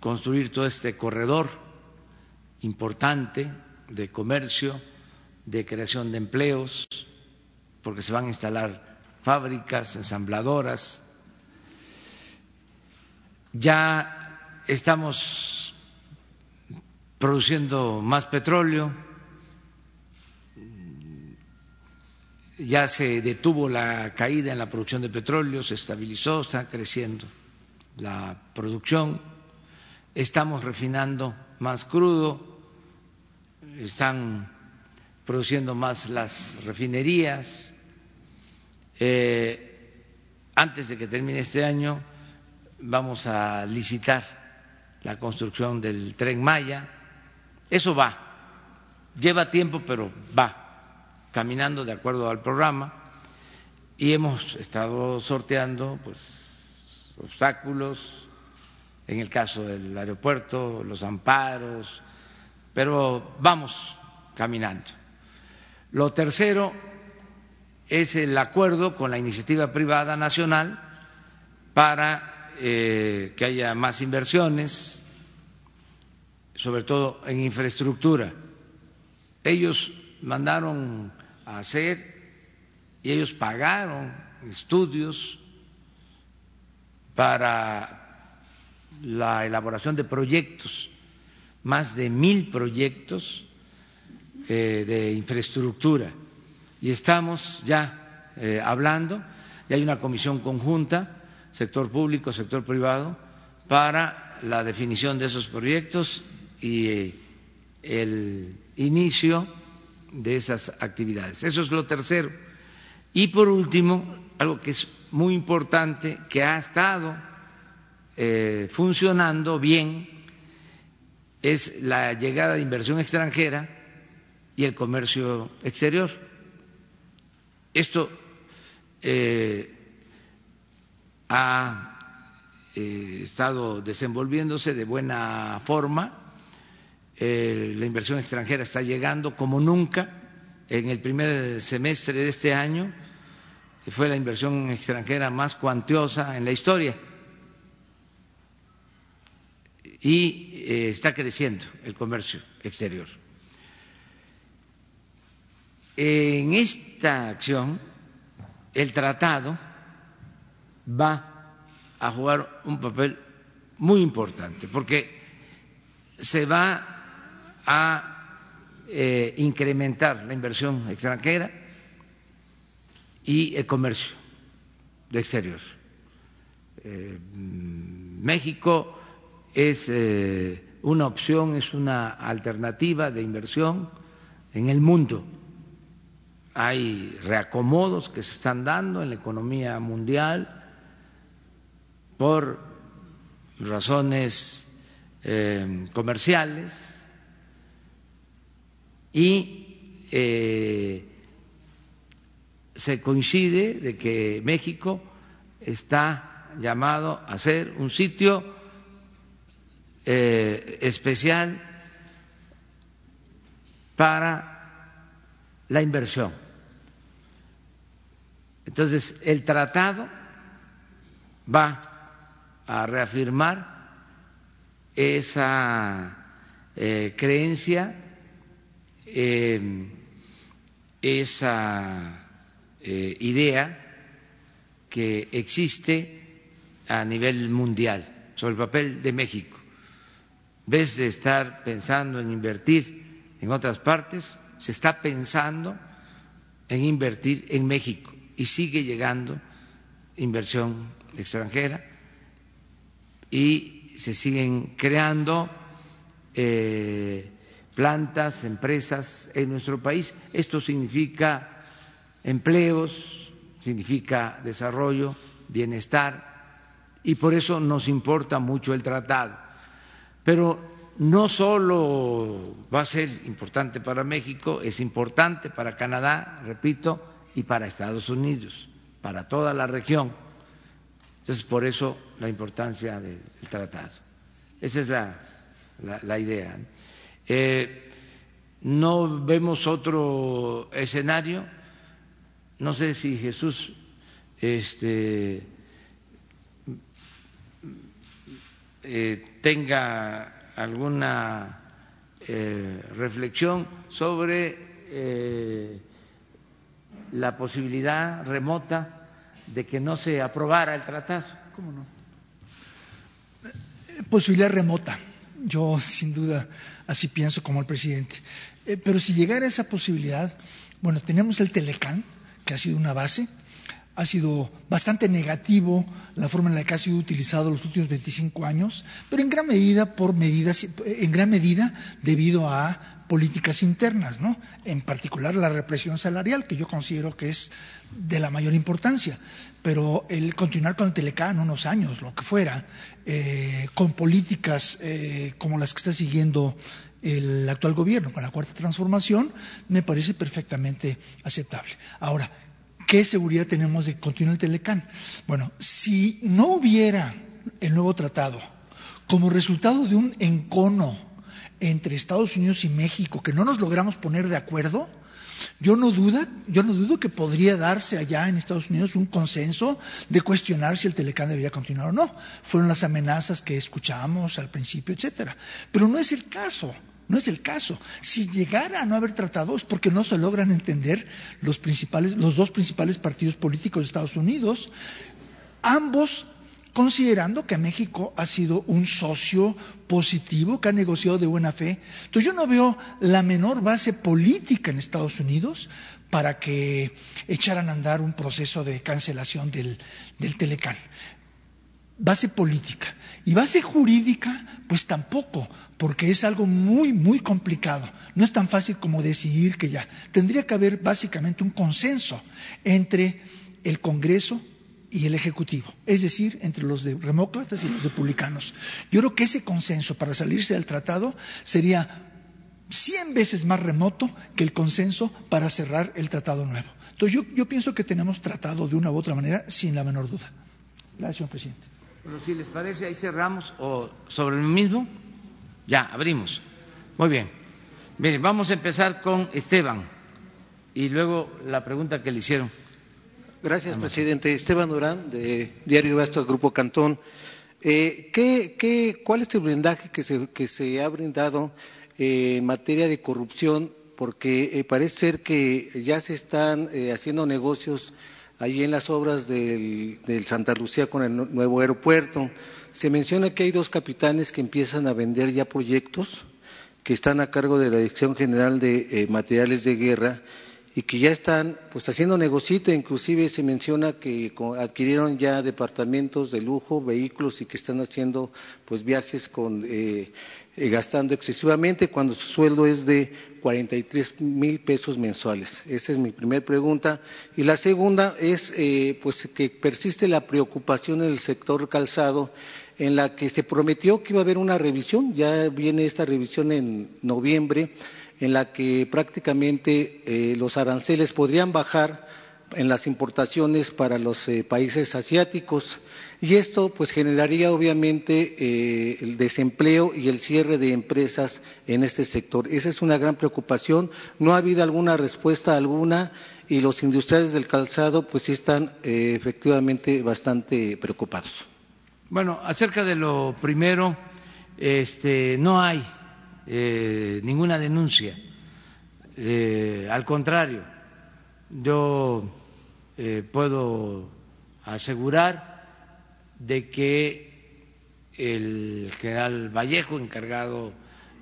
construir todo este corredor importante de comercio, de creación de empleos, porque se van a instalar fábricas, ensambladoras. Ya estamos produciendo más petróleo, ya se detuvo la caída en la producción de petróleo, se estabilizó, está creciendo la producción, estamos refinando más crudo, están produciendo más las refinerías. Eh, antes de que termine este año vamos a licitar la construcción del tren Maya. Eso va, lleva tiempo, pero va caminando de acuerdo al programa y hemos estado sorteando pues obstáculos en el caso del aeropuerto, los amparos, pero vamos caminando. Lo tercero es el acuerdo con la iniciativa privada nacional para eh, que haya más inversiones, sobre todo en infraestructura. Ellos mandaron a hacer y ellos pagaron estudios para la elaboración de proyectos, más de mil proyectos eh, de infraestructura. Y estamos ya eh, hablando, y hay una comisión conjunta, sector público, sector privado, para la definición de esos proyectos y eh, el inicio de esas actividades. Eso es lo tercero. Y por último, algo que es muy importante, que ha estado eh, funcionando bien, es la llegada de inversión extranjera y el comercio exterior. Esto eh, ha eh, estado desenvolviéndose de buena forma. Eh, la inversión extranjera está llegando como nunca. En el primer semestre de este año, fue la inversión extranjera más cuantiosa en la historia y eh, está creciendo el comercio exterior. En esta acción, el tratado va a jugar un papel muy importante porque se va a eh, incrementar la inversión extranjera y el comercio de exterior. Eh, México es eh, una opción, es una alternativa de inversión en el mundo. Hay reacomodos que se están dando en la economía mundial por razones comerciales, y eh, se coincide de que México está llamado a ser un sitio eh, especial para la inversión. Entonces, el tratado va a reafirmar esa eh, creencia, eh, esa idea que existe a nivel mundial sobre el papel de México. Vez de estar pensando en invertir en otras partes, se está pensando en invertir en México y sigue llegando inversión extranjera y se siguen creando eh, plantas, empresas en nuestro país. Esto significa empleos, significa desarrollo, bienestar y por eso nos importa mucho el tratado. Pero no solo va a ser importante para México, es importante para Canadá, repito, y para Estados Unidos, para toda la región. Entonces, por eso la importancia del tratado. Esa es la, idea. Eh, no vemos otro escenario. No sé si Jesús este, eh, tenga alguna eh, reflexión sobre la posibilidad remota de que no se aprobara el tratado. ¿Cómo no? Posibilidad remota. Yo sin duda así pienso como el presidente. Eh, pero si llegara esa posibilidad, bueno, tenemos el Telecán, que ha sido una base, ha sido bastante negativo la forma en la que ha sido utilizado los últimos 25 años, pero en gran medida por medidas, en gran medida debido a políticas internas, ¿no? En particular la represión salarial, que yo considero que es de la mayor importancia. Pero el continuar con el Telecán unos años, lo que fuera, eh, con políticas eh, como las que está siguiendo el actual gobierno con la cuarta transformación, me parece perfectamente aceptable. Ahora, ¿Qué seguridad tenemos de que continúe el Telecán? Bueno, si no hubiera el nuevo tratado como resultado de un encono entre Estados Unidos y México que no nos logramos poner de acuerdo, yo no duda, yo no dudo que podría darse allá en Estados Unidos un consenso de cuestionar si el Telecán debería continuar o no. Fueron las amenazas que escuchamos al principio, etcétera. Pero no es el caso. No es el caso. Si llegara a no haber tratado es porque no se logran entender los, principales, los dos principales partidos políticos de Estados Unidos, ambos considerando que México ha sido un socio positivo que ha negociado de buena fe. Entonces yo no veo la menor base política en Estados Unidos para que echaran a andar un proceso de cancelación del, del base política. Y base jurídica, pues tampoco, porque es algo muy, muy complicado. No es tan fácil como decidir que ya. Tendría que haber básicamente un consenso entre el Congreso y el Ejecutivo, es decir, entre los demócratas y los republicanos. Yo creo que ese consenso para salirse del tratado sería cien veces más remoto que el consenso para cerrar el tratado nuevo. Entonces yo, yo pienso que tenemos tratado de una u otra manera sin la menor duda. Gracias, señor presidente. Bueno, si les parece, ahí cerramos o sobre el mismo. Ya, abrimos. Muy bien. Bien, vamos a empezar con Esteban y luego la pregunta que le hicieron. Gracias, presidente. Esteban Durán, de Diario Basto, Grupo Cantón. Eh, ¿qué, qué, cuál es el blindaje que se, que se ha brindado eh, en materia de corrupción? Porque eh, parece ser que ya se están haciendo negocios allí en las obras del, Santa Lucía con el nuevo aeropuerto. Se menciona que hay dos capitanes que empiezan a vender ya proyectos que están a cargo de la Dirección General de eh, Materiales de Guerra y que ya están pues haciendo negocito, inclusive se menciona que adquirieron ya departamentos de lujo, vehículos y que están haciendo pues viajes con eh, eh, gastando excesivamente cuando su sueldo es de 43 mil pesos mensuales. Esa es mi primera pregunta. Y la segunda es eh, pues que persiste la preocupación en el sector calzado en la que se prometió que iba a haber una revisión, ya viene esta revisión en noviembre, en la que prácticamente eh, los aranceles podrían bajar en las importaciones para los eh, países asiáticos y esto pues generaría obviamente eh, el desempleo y el cierre de empresas en este sector. Esa es una gran preocupación. No ha habido alguna respuesta alguna y los industriales del calzado pues están eh, efectivamente bastante preocupados. Bueno, acerca de lo primero, este, no hay ninguna denuncia. Al contrario, yo eh, puedo asegurar de que el general Vallejo, encargado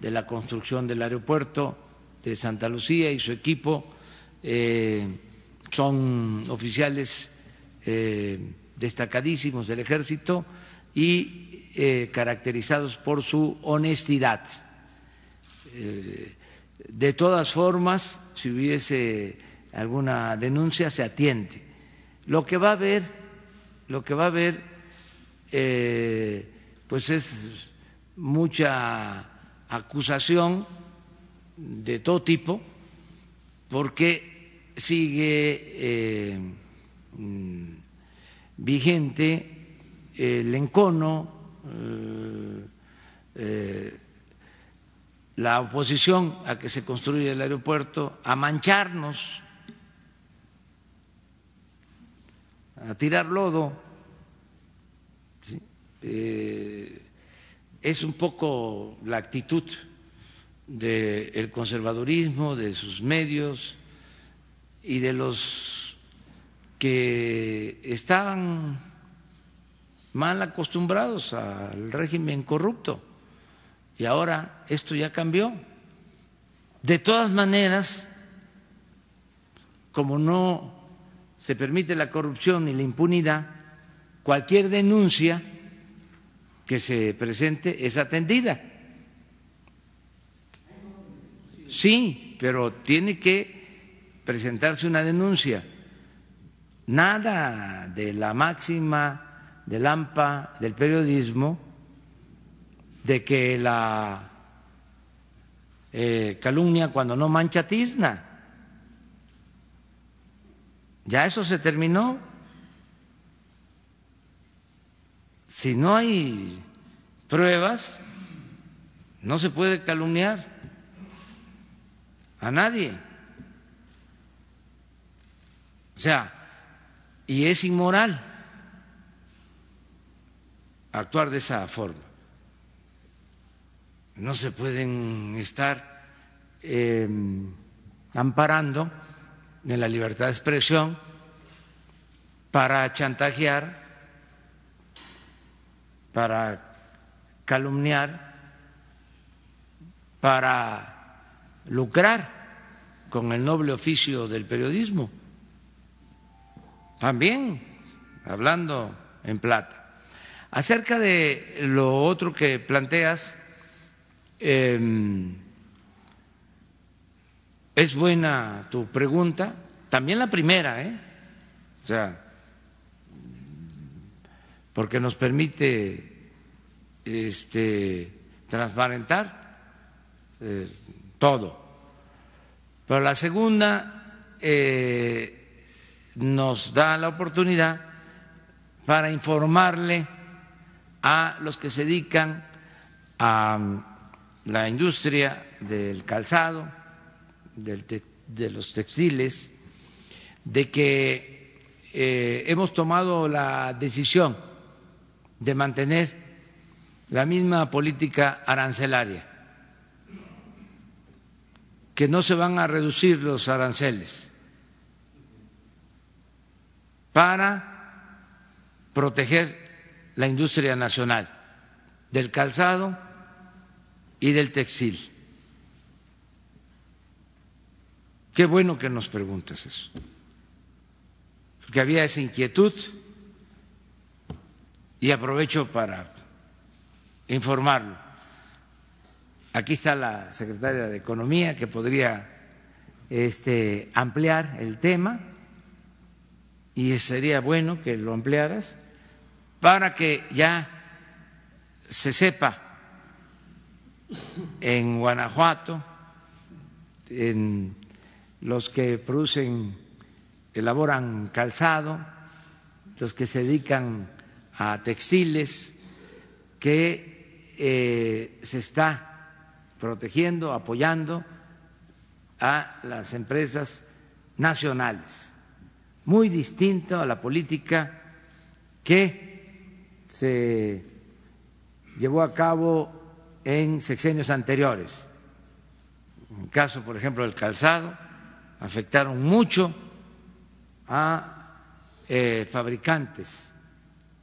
de la construcción del aeropuerto de Santa Lucía y su equipo, son oficiales destacadísimos del ejército y caracterizados por su honestidad. Eh, de todas formas, si hubiese alguna denuncia, se atiende. Lo que va a haber, lo que va a haber, eh, pues es mucha acusación de todo tipo, porque sigue eh, mm, vigente el encono, la oposición a que se construya el aeropuerto, a mancharnos, a tirar lodo. Eh, es un poco la actitud del conservadurismo, de sus medios y de los que estaban mal acostumbrados al régimen corrupto y ahora esto ya cambió. De todas maneras, como no se permite la corrupción ni la impunidad, cualquier denuncia que se presente es atendida. Sí, pero tiene que presentarse una denuncia. Nada de la máxima del AMPA del periodismo de que la eh, calumnia cuando no mancha tizna. Ya eso se terminó. Si no hay pruebas, no se puede calumniar a nadie. O sea, y es inmoral actuar de esa forma no se pueden estar eh, amparando en la libertad de expresión para chantajear, para calumniar, para lucrar con el noble oficio del periodismo. También, hablando en plata. Acerca de lo otro que planteas, Em, es buena tu pregunta, también la primera, ¿eh? O sea, porque nos permite este, transparentar eh, todo. Pero la segunda eh, nos da la oportunidad para informarle a los que se dedican a la industria del calzado, de los textiles, de que eh, hemos tomado la decisión de mantener la misma política arancelaria, que no se van a reducir los aranceles para proteger la industria nacional del calzado y del textil. Qué bueno que nos preguntas eso, porque había esa inquietud. Y aprovecho para informarlo. Aquí está la secretaria de Economía que podría este, ampliar el tema. Y sería bueno que lo ampliaras para que ya se sepa en Guanajuato, en los que producen, elaboran calzado, los que se dedican a textiles, que eh, se está protegiendo, apoyando a las empresas nacionales, muy distinto a la política que se llevó a cabo en sexenios anteriores, En el caso, por ejemplo, del calzado, afectaron mucho a eh, fabricantes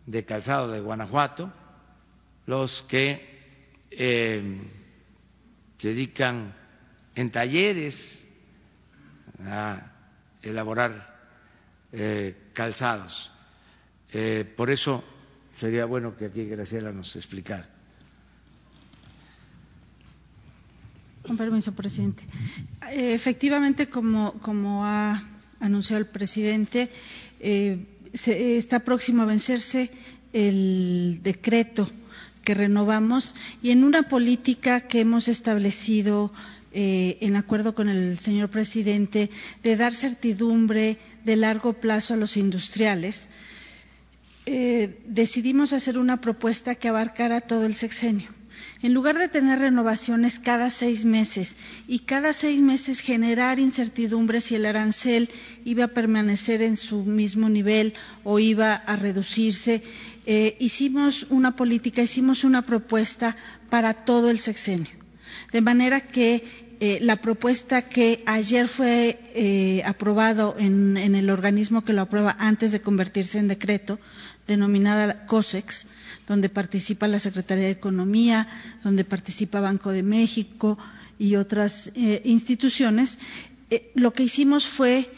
de calzado de Guanajuato, los que eh, se dedican en talleres a elaborar eh, calzados. por eso sería bueno que aquí Graciela nos explicara. Con permiso, presidente. Efectivamente, como, ha anunciado el presidente, eh, está próximo a vencerse el decreto que renovamos y en una política que hemos establecido eh, en acuerdo con el señor presidente de dar certidumbre de largo plazo a los industriales, eh, decidimos hacer una propuesta que abarcara todo el sexenio. En lugar de tener renovaciones cada seis meses y cada seis meses generar incertidumbre si el arancel iba a permanecer en su mismo nivel o iba a reducirse, eh, hicimos una política, hicimos una propuesta para todo el sexenio. De manera que eh, la propuesta que ayer fue eh, aprobado en, el organismo que lo aprueba antes de convertirse en decreto, denominada COSEX, donde participa la Secretaría de Economía, donde participa Banco de México y otras eh, instituciones, lo que hicimos fue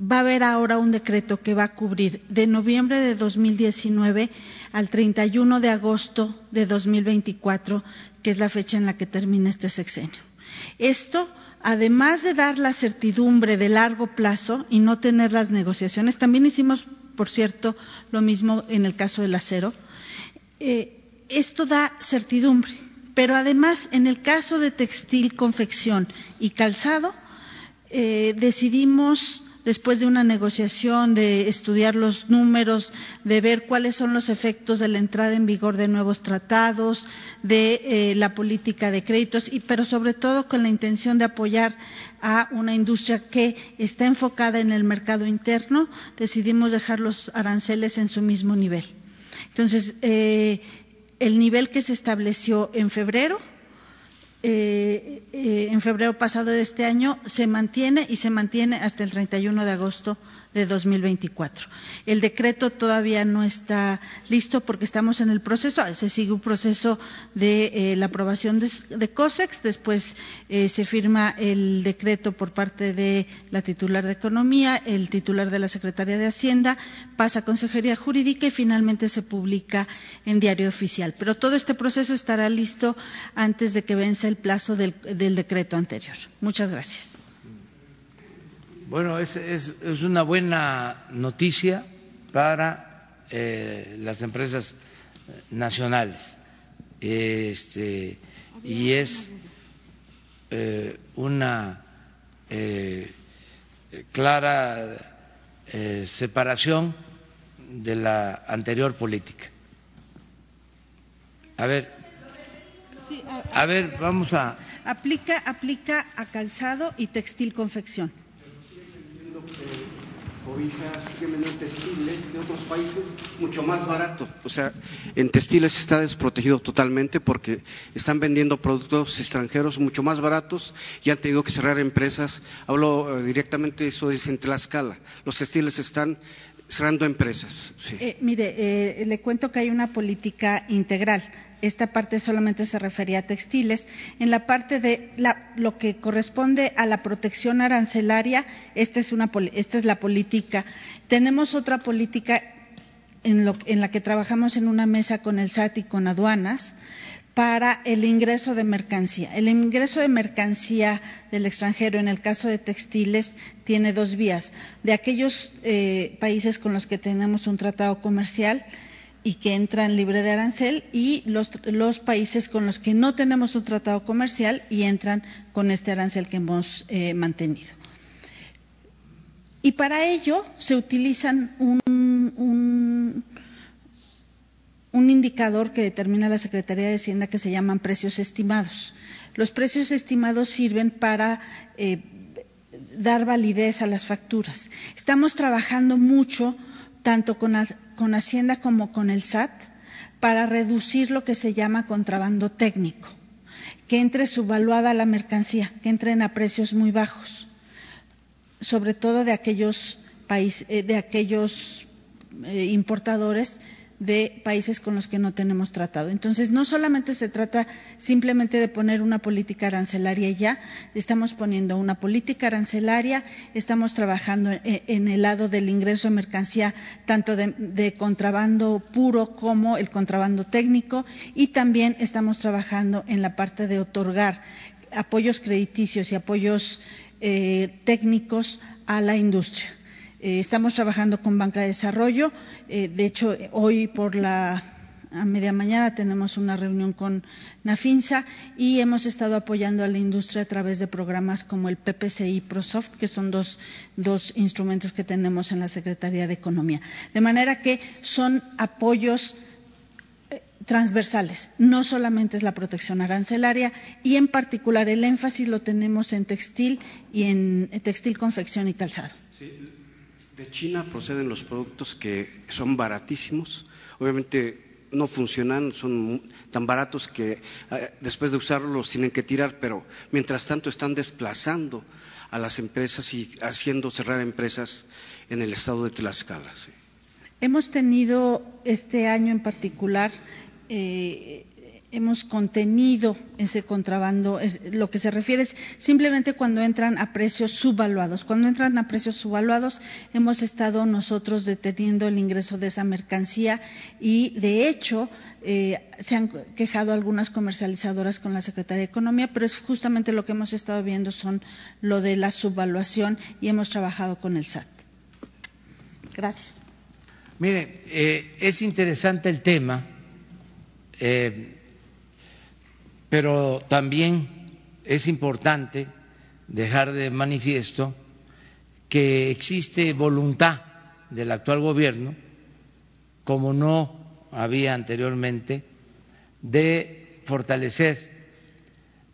va a haber ahora un decreto que va a cubrir de noviembre de 2019 al 31 de agosto de 2024, que es la fecha en la que termina este sexenio. Esto, además de dar la certidumbre de largo plazo y no tener las negociaciones, también hicimos, por cierto, lo mismo en el caso del acero, eh, esto da certidumbre. Pero además, en el caso de textil, confección y calzado, eh, decidimos después de una negociación, de estudiar los números, de ver cuáles son los efectos de la entrada en vigor de nuevos tratados, de eh, la política de créditos, y, pero sobre todo con la intención de apoyar a una industria que está enfocada en el mercado interno, decidimos dejar los aranceles en su mismo nivel. Entonces, eh, el nivel que se estableció en febrero eh, eh, en febrero pasado de este año se mantiene y se mantiene hasta el 31 de agosto de 2024. El decreto todavía no está listo porque estamos en el proceso, se sigue un proceso de eh, la aprobación de, COSEX, después se firma el decreto por parte de la titular de Economía, el titular de la Secretaría de Hacienda, pasa a Consejería Jurídica y finalmente se publica en Diario Oficial. Pero todo este proceso estará listo antes de que vence el plazo del, decreto anterior. Muchas gracias. Bueno, es, es, una buena noticia para eh, las empresas eh, nacionales este, y es eh, una clara separación de la anterior política. A ver, a, ver, vamos a. Aplica, aplica a calzado y textil confección. Cobijas, textiles de otros países mucho más barato. O sea, en textiles está desprotegido totalmente porque están vendiendo productos extranjeros mucho más baratos y han tenido que cerrar empresas. Hablo eh, directamente, eso es en Tlaxcala. Los textiles están cerrando empresas. Eh, mire, eh, le cuento que hay una política integral. Esta parte solamente se refería a textiles. En la parte de lo que corresponde a la protección arancelaria, esta es, una, esta es la política. Tenemos otra política en, en la que trabajamos en una mesa con el SAT y con aduanas para el ingreso de mercancía. El ingreso de mercancía del extranjero, en el caso de textiles, tiene dos vías. De aquellos eh, países con los que tenemos un tratado comercial y que entran libre de arancel y los, países con los que no tenemos un tratado comercial y entran con este arancel que hemos eh, mantenido. Y para ello se utilizan un un indicador que determina la Secretaría de Hacienda que se llaman precios estimados. Los precios estimados sirven para eh, dar validez a las facturas. Estamos trabajando mucho, tanto con, con Hacienda como con el SAT, para reducir lo que se llama contrabando técnico. que entre subvaluada la mercancía, que entren a precios muy bajos, sobre todo de aquellos países, eh, de aquellos eh, importadores de países con los que no tenemos tratado. Entonces, no solamente se trata simplemente de poner una política arancelaria ya, estamos poniendo una política arancelaria, estamos trabajando en el lado del ingreso de mercancía, tanto de, contrabando puro como el contrabando técnico, y también estamos trabajando en la parte de otorgar apoyos crediticios y apoyos eh, técnicos a la industria. Eh, estamos trabajando con Banca de Desarrollo. Eh, de hecho, hoy por la a media mañana tenemos una reunión con Nafinsa y hemos estado apoyando a la industria a través de programas como el PPCI ProSoft, que son dos, dos instrumentos que tenemos en la Secretaría de Economía. De manera que son apoyos eh, transversales, no solamente es la protección arancelaria y en particular el énfasis lo tenemos en textil y en textil, confección y calzado. Sí de China proceden los productos que son baratísimos. Obviamente no funcionan, son tan baratos que eh, después de usarlos los tienen que tirar, pero mientras tanto están desplazando a las empresas y haciendo cerrar empresas en el estado de Tlaxcala. Hemos tenido este año en particular eh, hemos contenido ese contrabando. lo que se refiere es simplemente cuando entran a precios subvaluados. Cuando entran a precios subvaluados, hemos estado nosotros deteniendo el ingreso de esa mercancía y, de hecho, eh, se han quejado algunas comercializadoras con la Secretaría de Economía, pero es justamente lo que hemos estado viendo son lo de la subvaluación y hemos trabajado con el SAT. Gracias. Mire, eh, es interesante el tema. Eh, pero también es importante dejar de manifiesto que existe voluntad del actual gobierno, como no había anteriormente, de fortalecer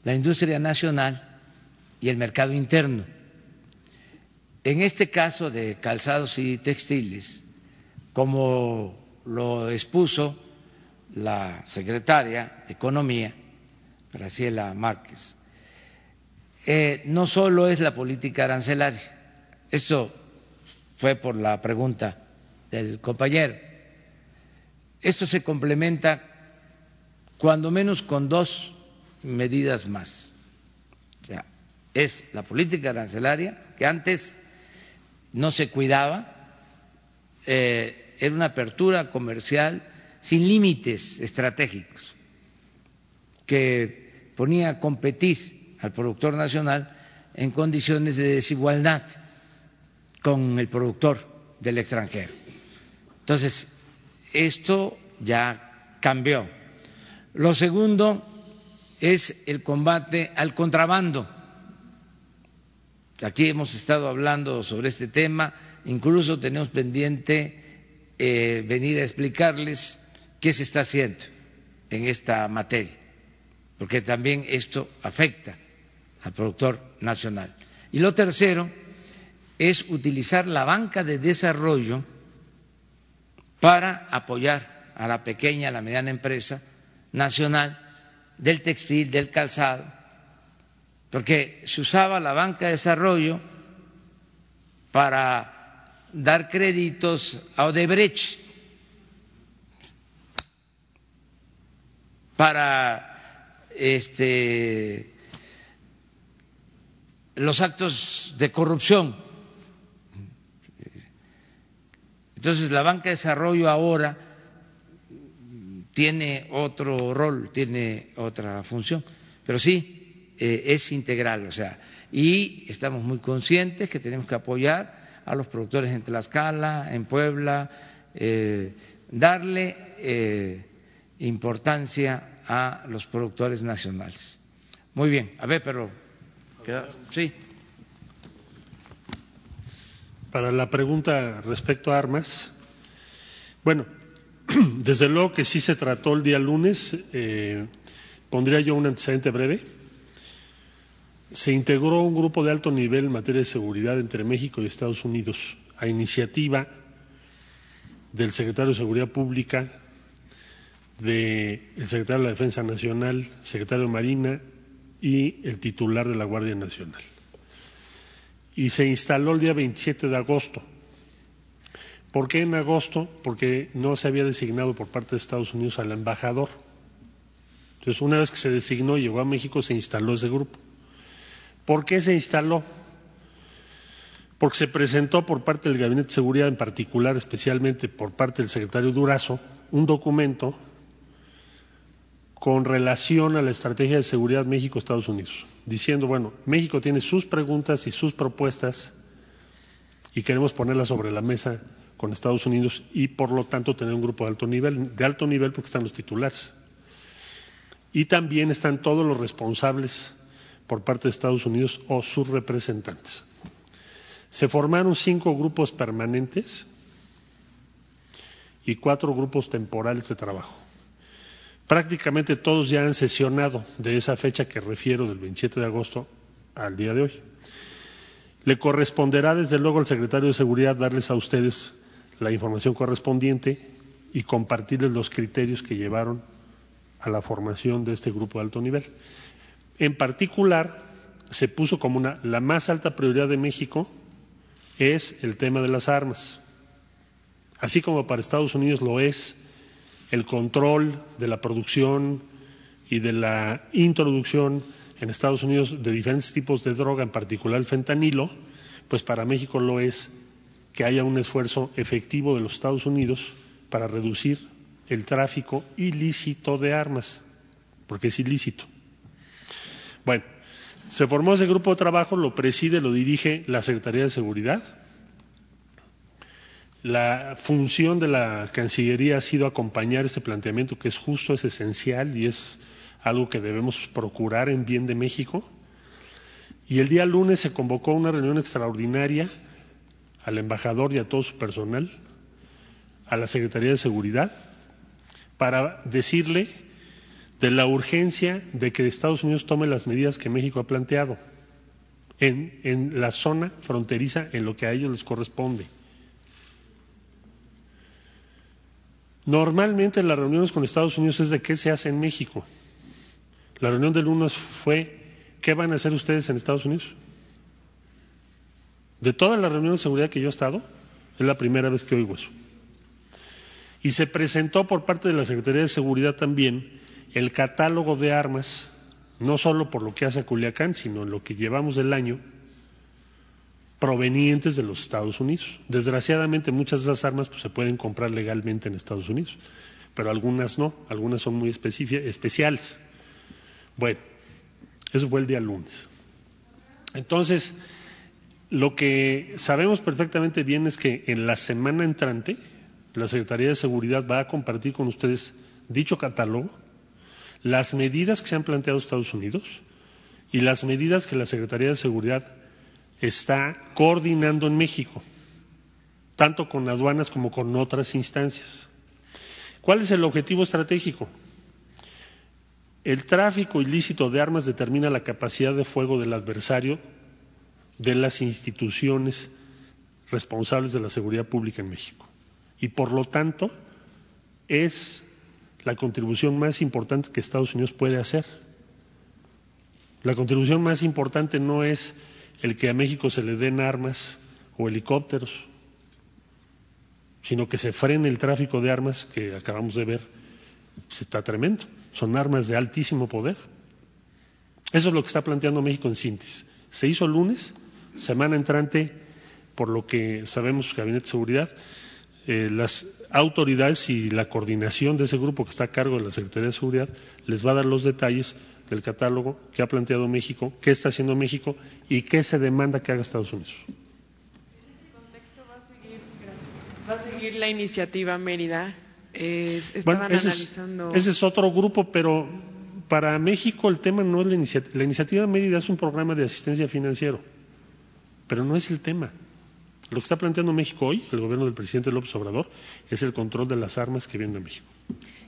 la industria nacional y el mercado interno. En este caso de calzados y textiles, como lo expuso la secretaria de Economía, Graciela Márquez, eh, no solo es la política arancelaria, eso fue por la pregunta del compañero, esto se complementa cuando menos con dos medidas más. O sea, es la política arancelaria, que antes no se cuidaba, eh, era una apertura comercial sin límites estratégicos que ponía a competir al productor nacional en condiciones de desigualdad con el productor del extranjero. Entonces, esto ya cambió. Lo segundo es el combate al contrabando. Aquí hemos estado hablando sobre este tema, incluso tenemos pendiente eh, venir a explicarles qué se está haciendo en esta materia porque también esto afecta al productor nacional. Y lo tercero es utilizar la banca de desarrollo para apoyar a la pequeña, a la mediana empresa nacional del textil, del calzado, porque se usaba la banca de desarrollo para dar créditos a Odebrecht, para este, los actos de corrupción. Entonces, la banca de desarrollo ahora tiene otro rol, tiene otra función, pero sí eh, es integral, o sea, y estamos muy conscientes que tenemos que apoyar a los productores en Tlaxcala, en Puebla, eh, darle eh, importancia a los productores nacionales. Muy bien, a ver, pero sí. Para la pregunta respecto a armas, bueno, desde luego que sí se trató el día lunes, eh, pondría yo un antecedente breve. Se integró un grupo de alto nivel en materia de seguridad entre México y Estados Unidos a iniciativa del secretario de Seguridad Pública del secretario de la Defensa Nacional, secretario de Marina y el titular de la Guardia Nacional. Y se instaló el día 27 de agosto. ¿Por qué en agosto? Porque no se había designado por parte de Estados Unidos al embajador. Entonces, una vez que se designó y llegó a México, se instaló ese grupo. ¿Por qué se instaló? Porque se presentó por parte del Gabinete de Seguridad, en particular, especialmente por parte del secretario Durazo, un documento con relación a la estrategia de seguridad México-Estados Unidos, diciendo, bueno, México tiene sus preguntas y sus propuestas y queremos ponerlas sobre la mesa con Estados Unidos y, por lo tanto, tener un grupo de alto nivel, de alto nivel porque están los titulares. Y también están todos los responsables por parte de Estados Unidos o sus representantes. Se formaron cinco grupos permanentes y cuatro grupos temporales de trabajo. Prácticamente todos ya han sesionado de esa fecha que refiero, del 27 de agosto al día de hoy. Le corresponderá, desde luego, al secretario de Seguridad darles a ustedes la información correspondiente y compartirles los criterios que llevaron a la formación de este grupo de alto nivel. En particular, se puso como una, la más alta prioridad de México es el tema de las armas, así como para Estados Unidos lo es el control de la producción y de la introducción en Estados Unidos de diferentes tipos de droga, en particular el fentanilo, pues para México lo es que haya un esfuerzo efectivo de los Estados Unidos para reducir el tráfico ilícito de armas, porque es ilícito. Bueno, se formó ese grupo de trabajo, lo preside, lo dirige la Secretaría de Seguridad. La función de la Cancillería ha sido acompañar ese planteamiento que es justo, es esencial y es algo que debemos procurar en bien de México. Y el día lunes se convocó una reunión extraordinaria al embajador y a todo su personal, a la Secretaría de Seguridad, para decirle de la urgencia de que Estados Unidos tome las medidas que México ha planteado en, en la zona fronteriza en lo que a ellos les corresponde. Normalmente las reuniones con Estados Unidos es de qué se hace en México. La reunión del lunes fue ¿qué van a hacer ustedes en Estados Unidos? De todas las reuniones de seguridad que yo he estado, es la primera vez que oigo eso. Y se presentó por parte de la Secretaría de Seguridad también el catálogo de armas, no solo por lo que hace Culiacán, sino en lo que llevamos del año, provenientes de los Estados Unidos. Desgraciadamente muchas de esas armas pues, se pueden comprar legalmente en Estados Unidos, pero algunas no, algunas son muy especiales. Bueno, eso fue el día lunes. Entonces, lo que sabemos perfectamente bien es que en la semana entrante la Secretaría de Seguridad va a compartir con ustedes dicho catálogo las medidas que se han planteado Estados Unidos y las medidas que la Secretaría de Seguridad está coordinando en México, tanto con aduanas como con otras instancias. ¿Cuál es el objetivo estratégico? El tráfico ilícito de armas determina la capacidad de fuego del adversario de las instituciones responsables de la seguridad pública en México. Y por lo tanto, es la contribución más importante que Estados Unidos puede hacer. La contribución más importante no es el que a México se le den armas o helicópteros, sino que se frene el tráfico de armas que acabamos de ver. Se está tremendo. Son armas de altísimo poder. Eso es lo que está planteando México en síntesis. Se hizo el lunes, semana entrante, por lo que sabemos, Gabinete de Seguridad, eh, las autoridades y la coordinación de ese grupo que está a cargo de la Secretaría de Seguridad les va a dar los detalles del catálogo que ha planteado México, qué está haciendo México y qué se demanda que haga Estados Unidos. va a seguir, la iniciativa Mérida. estaban ese, analizando... es, ese es otro grupo, pero para México el tema no es la iniciativa. La iniciativa Mérida es un programa de asistencia financiero, pero no es el tema. Lo que está planteando México hoy, el gobierno del presidente López Obrador, es el control de las armas que vienen a México.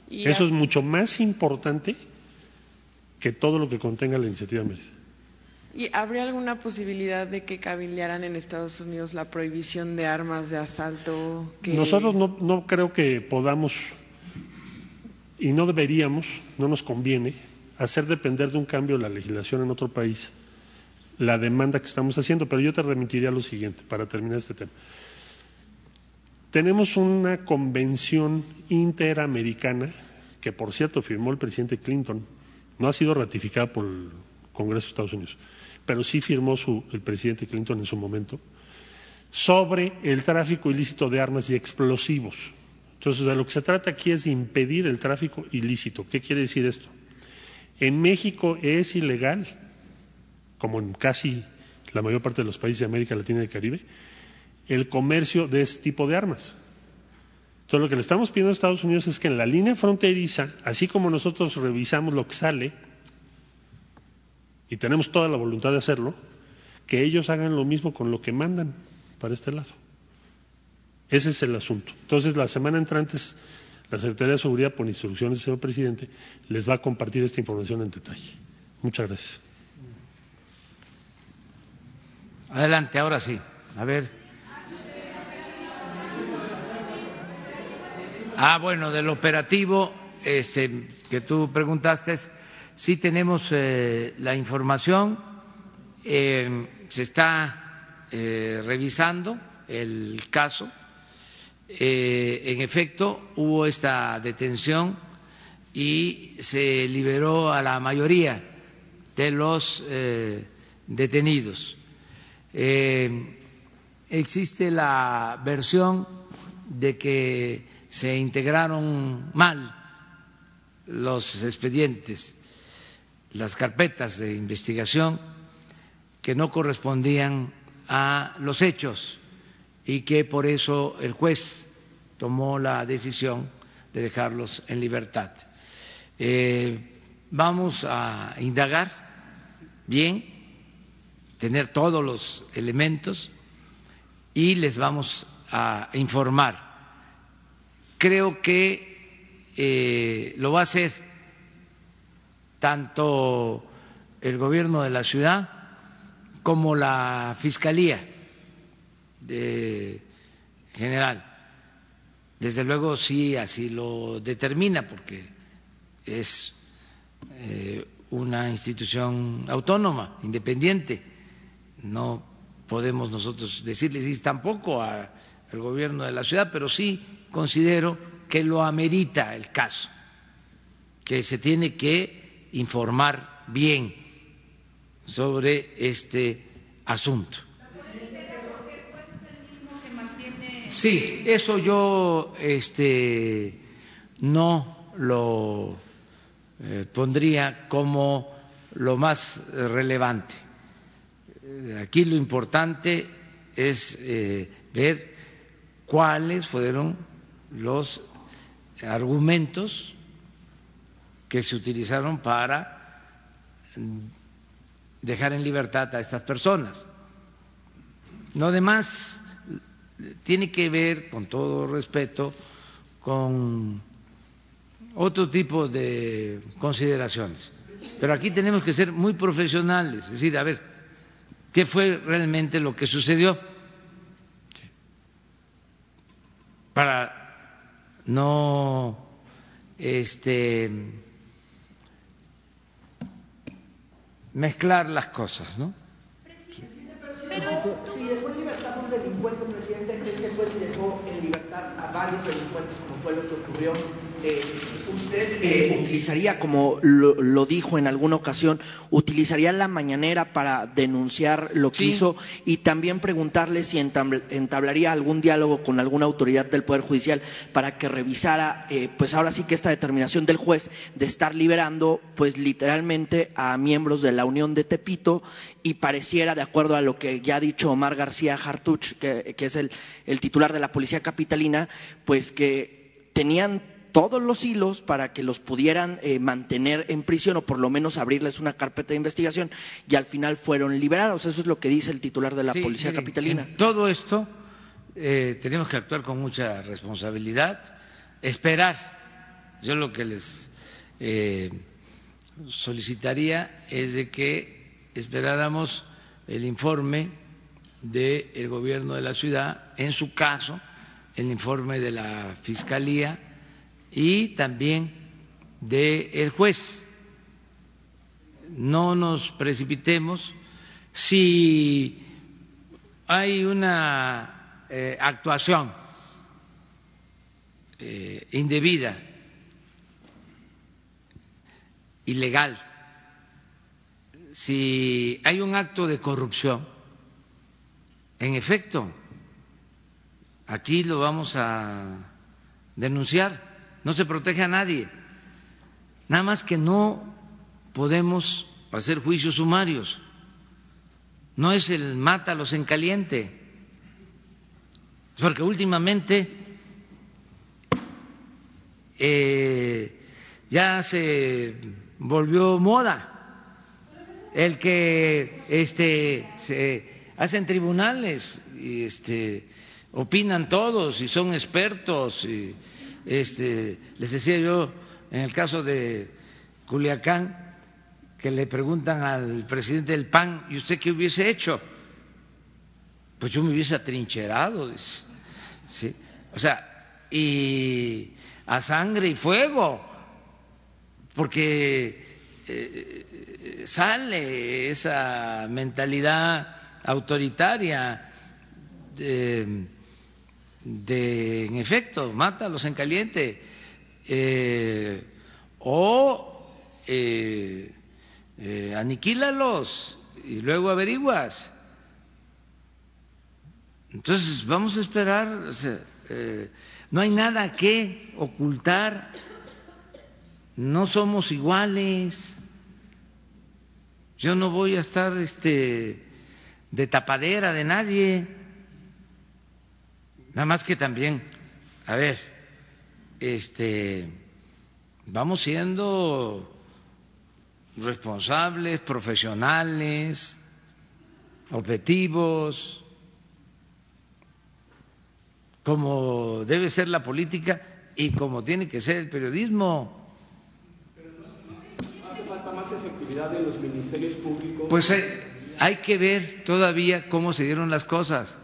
Eso es mucho más importante que todo lo que contenga la iniciativa Mérida. ¿Y habría alguna posibilidad de que cabildearan en Estados Unidos la prohibición de armas de asalto? Nosotros no, no creo que podamos y no deberíamos, no nos conviene hacer depender de un cambio de la legislación en otro país la demanda que estamos haciendo. Pero yo te remitiría a lo siguiente para terminar este tema. Tenemos una convención interamericana que, por cierto, firmó el presidente Clinton. No ha sido ratificada por el Congreso de Estados Unidos, pero sí firmó su, el presidente Clinton en su momento sobre el tráfico ilícito de armas y explosivos. Entonces, de lo que se trata aquí es de impedir el tráfico ilícito. ¿Qué quiere decir esto? En México es ilegal, como en casi la mayor parte de los países de América Latina y del Caribe, el comercio de este tipo de armas. Entonces, lo que le estamos pidiendo a Estados Unidos es que en la línea fronteriza, así como nosotros revisamos lo que sale, y tenemos toda la voluntad de hacerlo, que ellos hagan lo mismo con lo que mandan para este lado. Ese es el asunto. Entonces, la semana entrante, la Secretaría de Seguridad, por instrucciones del señor presidente, les va a compartir esta información en detalle. Muchas gracias. Adelante, ahora sí. A ver. Ah, bueno, del operativo este, que tú preguntaste, sí tenemos eh, la información, eh, se está eh, revisando el caso en efecto, hubo esta detención y se liberó a la mayoría de los detenidos. Existe la versión de que se integraron mal los expedientes, las carpetas de investigación que no correspondían a los hechos y que por eso el juez tomó la decisión de dejarlos en libertad. Eh, vamos a indagar bien, tener todos los elementos y les vamos a informar. Creo que eh, lo va a hacer tanto el gobierno de la ciudad como la fiscalía general. Desde luego sí, así lo determina, porque es eh, una institución autónoma, independiente. No podemos nosotros decirles tampoco al gobierno de la ciudad, pero sí considero que lo amerita el caso, que se tiene que informar bien sobre este asunto. Sí, eso yo este, no lo eh, pondría como lo más relevante. Aquí lo importante es eh, ver cuáles fueron los argumentos que se utilizaron para dejar en libertad a estas personas. No demás tiene que ver, con todo respeto, con otro tipo de consideraciones. Pero aquí tenemos que ser muy profesionales, es decir, a ver, ¿qué fue realmente lo que sucedió? Para no este mezclar las cosas, ¿no? si dejó en libertad a un delincuente, presidente, es que juez dejó en libertad a varios delincuentes, como fue lo que ocurrió eh, usted eh, utilizaría, como lo, dijo en alguna ocasión, utilizaría la mañanera para denunciar lo que hizo y también preguntarle si entablaría algún diálogo con alguna autoridad del Poder Judicial para que revisara, eh, pues ahora sí que esta determinación del juez de estar liberando, pues literalmente a miembros de la Unión de Tepito y pareciera, de acuerdo a lo que ya ha dicho Omar García Hartuch, que, que es el, el titular de la Policía Capitalina, pues que tenían todos los hilos para que los pudieran eh, mantener en prisión o por lo menos abrirles una carpeta de investigación y al final fueron liberados. Eso es lo que dice el titular de la Policía Capitalina. todo esto eh, tenemos que actuar con mucha responsabilidad, esperar. Yo lo que les eh, solicitaría es de que esperáramos el informe del gobierno de la ciudad, en su caso, el informe de la Fiscalía y también del juez. No nos precipitemos. Si hay una eh, actuación eh, indebida, ilegal, si hay un acto de corrupción, en efecto, aquí lo vamos a denunciar, no se protege a nadie, nada más que no podemos hacer juicios sumarios, no es el mátalos en caliente, porque últimamente eh, ya se volvió moda. El que este se hacen tribunales y este opinan todos y son expertos y este les decía yo en el caso de Culiacán que le preguntan al presidente del PAN y usted qué hubiese hecho pues yo me hubiese atrincherado o sea y a sangre y fuego porque eh, sale esa mentalidad autoritaria de, en efecto, mátalos en caliente eh, o eh, eh, aniquílalos y luego averiguas. Entonces, vamos a esperar, no hay nada que ocultar no somos iguales. Yo no voy a estar este, de tapadera de nadie. Nada más que también, a ver, este, vamos siendo responsables, profesionales, objetivos, como debe ser la política y como tiene que ser el periodismo. de los ministerios públicos? Pues hay, que ver todavía cómo se dieron las cosas,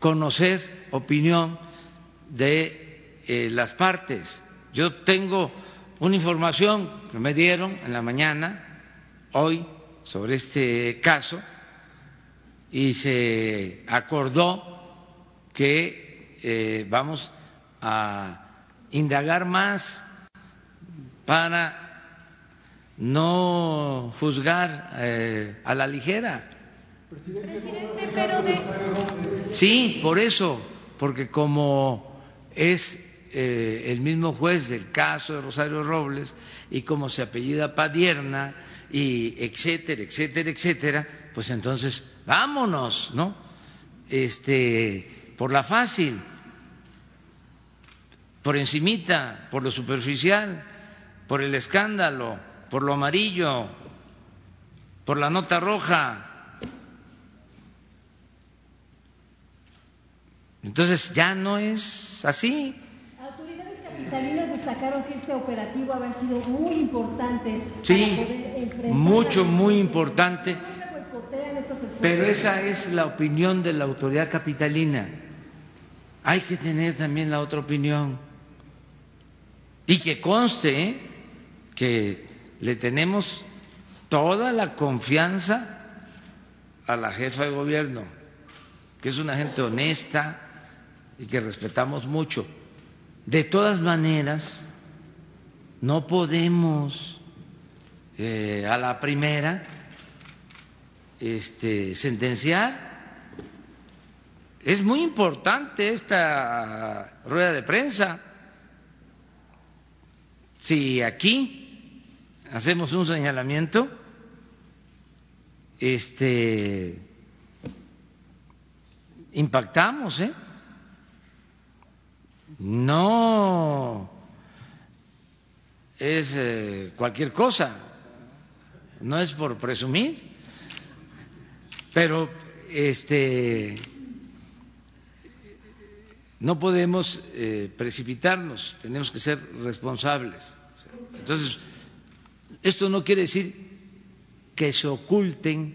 conocer opinión de eh, las partes. Yo tengo una información que me dieron en la mañana, hoy, sobre este caso, y se acordó que eh, vamos a indagar más para no juzgar eh, a la ligera. Presidente, pero Sí, por eso, porque como es eh, el mismo juez del caso de Rosario Robles y como se apellida Padierna y etcétera, etcétera, etcétera, pues entonces vámonos, ¿no? Este, por la fácil, por encimita, por lo superficial, por el escándalo por lo amarillo, por la nota roja. Entonces ya no es así. Autoridades capitalinas destacaron que este operativo había sido muy importante. Sí, mucho, muy importante. Pero esa es la opinión de la autoridad capitalina. Hay que tener también la otra opinión. Y que conste ¿eh? que le tenemos toda la confianza a la jefa de gobierno, que es una gente honesta y que respetamos mucho. De todas maneras, no podemos eh, a la primera este, sentenciar. Es muy importante esta rueda de prensa. Si aquí hacemos un señalamiento, este, impactamos, ¿eh? No. Es eh, cualquier cosa, no es por presumir, pero este no podemos eh, precipitarnos, tenemos que ser responsables. Entonces, esto no quiere decir que se oculten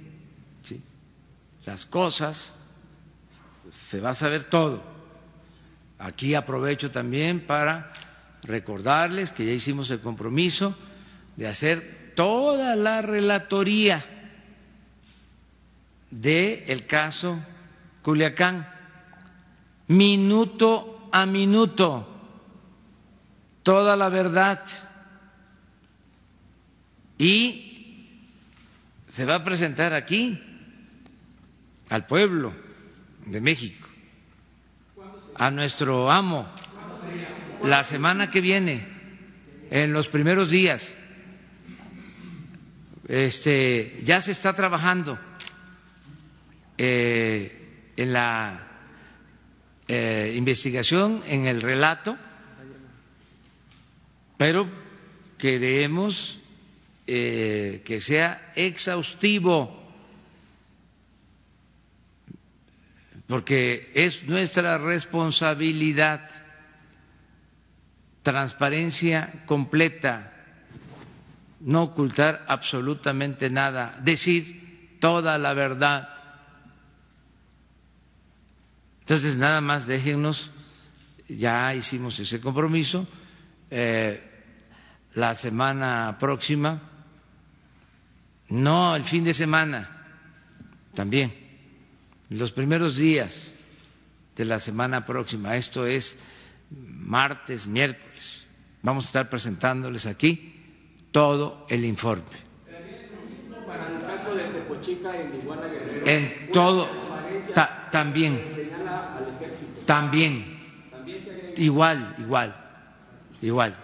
las cosas, se va a saber todo. Aquí aprovecho también para recordarles que ya hicimos el compromiso de hacer toda la relatoría del el caso Culiacán, minuto a minuto, toda la verdad. Y se va a presentar aquí al pueblo de México, a nuestro amo, la semana que viene, en los primeros días. Este, ya se está trabajando eh, en la eh, investigación, en el relato, pero queremos eh, que sea exhaustivo, porque es nuestra responsabilidad, transparencia completa, no ocultar absolutamente nada, decir toda la verdad. Entonces, nada más déjennos, ya hicimos ese compromiso, eh, la semana próxima. No el fin de semana, también, los primeros días de la semana próxima, esto es martes, miércoles, vamos a estar presentándoles aquí todo el informe. El caso de en Guerrero, en todo, ta, también, también, igual, igual, igual.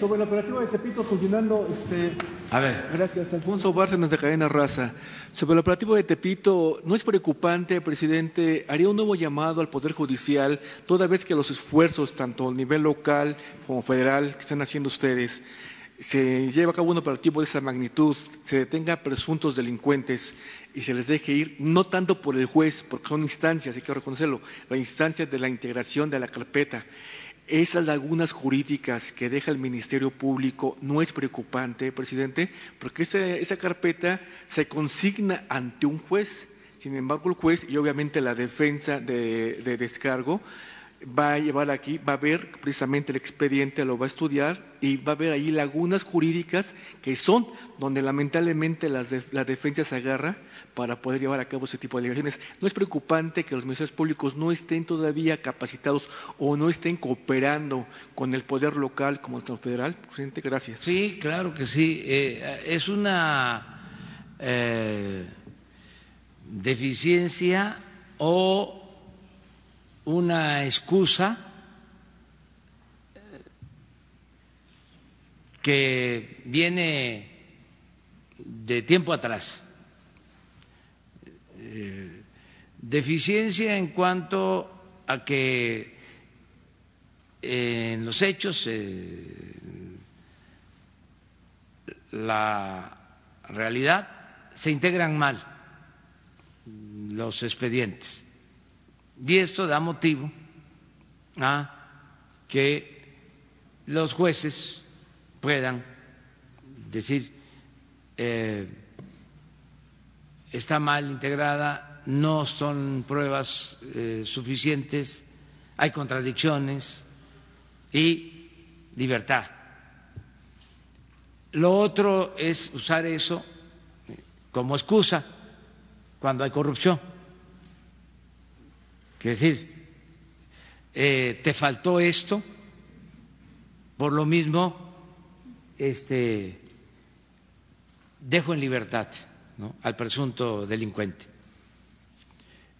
Sobre el operativo de Tepito, funcionando, este, a ver. Gracias, Alfonso Bárcenas de Cadena Raza. Sobre el operativo de Tepito, ¿no es preocupante, presidente? Haría un nuevo llamado al Poder Judicial, toda vez que los esfuerzos, tanto a nivel local como federal, que están haciendo ustedes, se lleva a cabo un operativo de esa magnitud, se detenga a presuntos delincuentes y se les deje ir, no tanto por el juez, porque son instancias, hay que reconocerlo, la instancia de la integración de la carpeta esas lagunas jurídicas que deja el Ministerio Público no es preocupante, presidente, porque esa, carpeta se consigna ante un juez. Sin embargo, el juez y obviamente la defensa de, de descargo va a llevar aquí, va a ver precisamente el expediente, lo va a estudiar y va a ver ahí lagunas jurídicas que son donde lamentablemente la defensa se agarra para poder llevar a cabo ese tipo de liberaciones. ¿No es preocupante que los ministerios públicos no estén todavía capacitados o no estén cooperando con el poder local como el federal? Presidente, gracias. Sí, claro que sí. Eh, es una eh, deficiencia o una excusa eh, que viene de tiempo atrás. Eh, deficiencia en cuanto a que en los hechos eh, la realidad se integran mal los expedientes y esto da motivo a que los jueces puedan decir eh, está mal integrada, no son pruebas eh, suficientes, hay contradicciones y libertad. Lo otro es usar eso como excusa cuando hay corrupción Quiere decir, eh, te faltó esto, por lo mismo, este, dejo en libertad al presunto delincuente.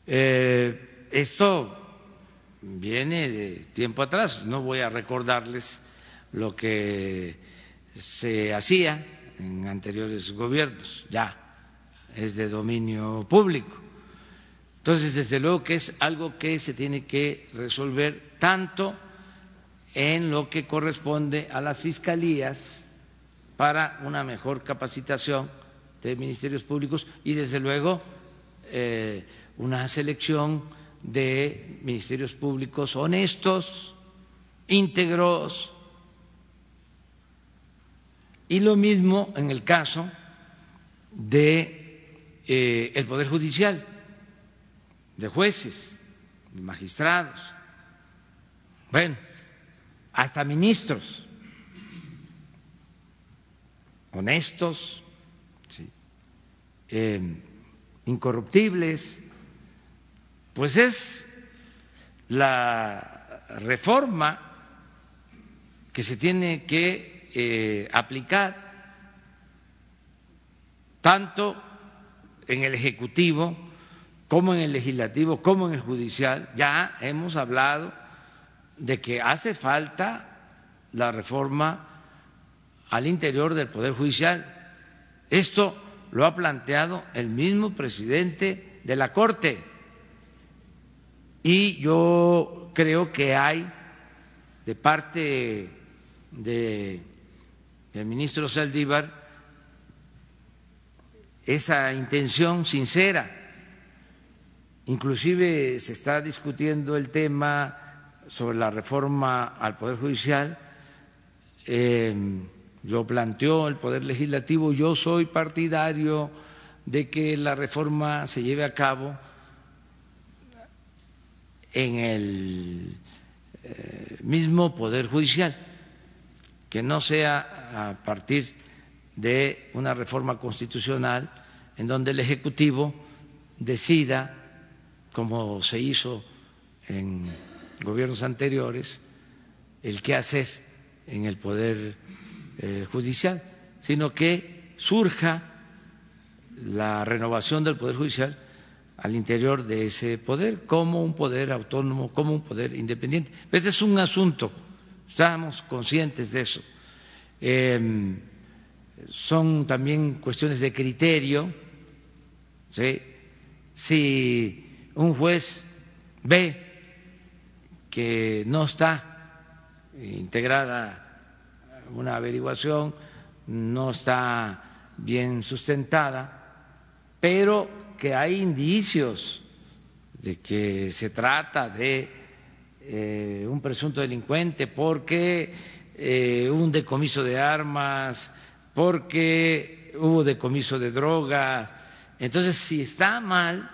Eh, esto viene de tiempo atrás, no voy a recordarles lo que se hacía en anteriores gobiernos, ya es de dominio público. Entonces, desde luego que es algo que se tiene que resolver tanto en lo que corresponde a las fiscalías para una mejor capacitación de ministerios públicos y, desde luego, eh, una selección de ministerios públicos honestos, íntegros. Y lo mismo en el caso de eh, el Poder Judicial de jueces, de magistrados. Bueno, hasta ministros honestos, eh, incorruptibles, pues es la reforma que se tiene que eh, aplicar tanto en el Ejecutivo como en el Legislativo, como en el Judicial. Ya hemos hablado de que hace falta la reforma al interior del Poder Judicial. Esto lo ha planteado el mismo presidente de la Corte. Y yo creo que hay de parte del ministro Saldívar esa intención sincera. Inclusive se está discutiendo el tema sobre la reforma al Poder Judicial. Eh, lo planteó el Poder Legislativo, yo soy partidario de que la reforma se lleve a cabo en el eh, mismo Poder Judicial, que no sea a partir de una reforma constitucional en donde el Ejecutivo decida, como se hizo en gobiernos anteriores, el qué hacer en el Poder eh, judicial, sino que surja la renovación del Poder Judicial al interior de ese poder como un poder autónomo, como un poder independiente. Este es un asunto, estamos conscientes de eso. Em, son también cuestiones de criterio. Si un juez ve que no está integrada una averiguación no está bien sustentada, pero que hay indicios de que se trata de eh, un presunto delincuente porque eh, hubo un decomiso de armas, porque hubo decomiso de drogas. Entonces, si está mal,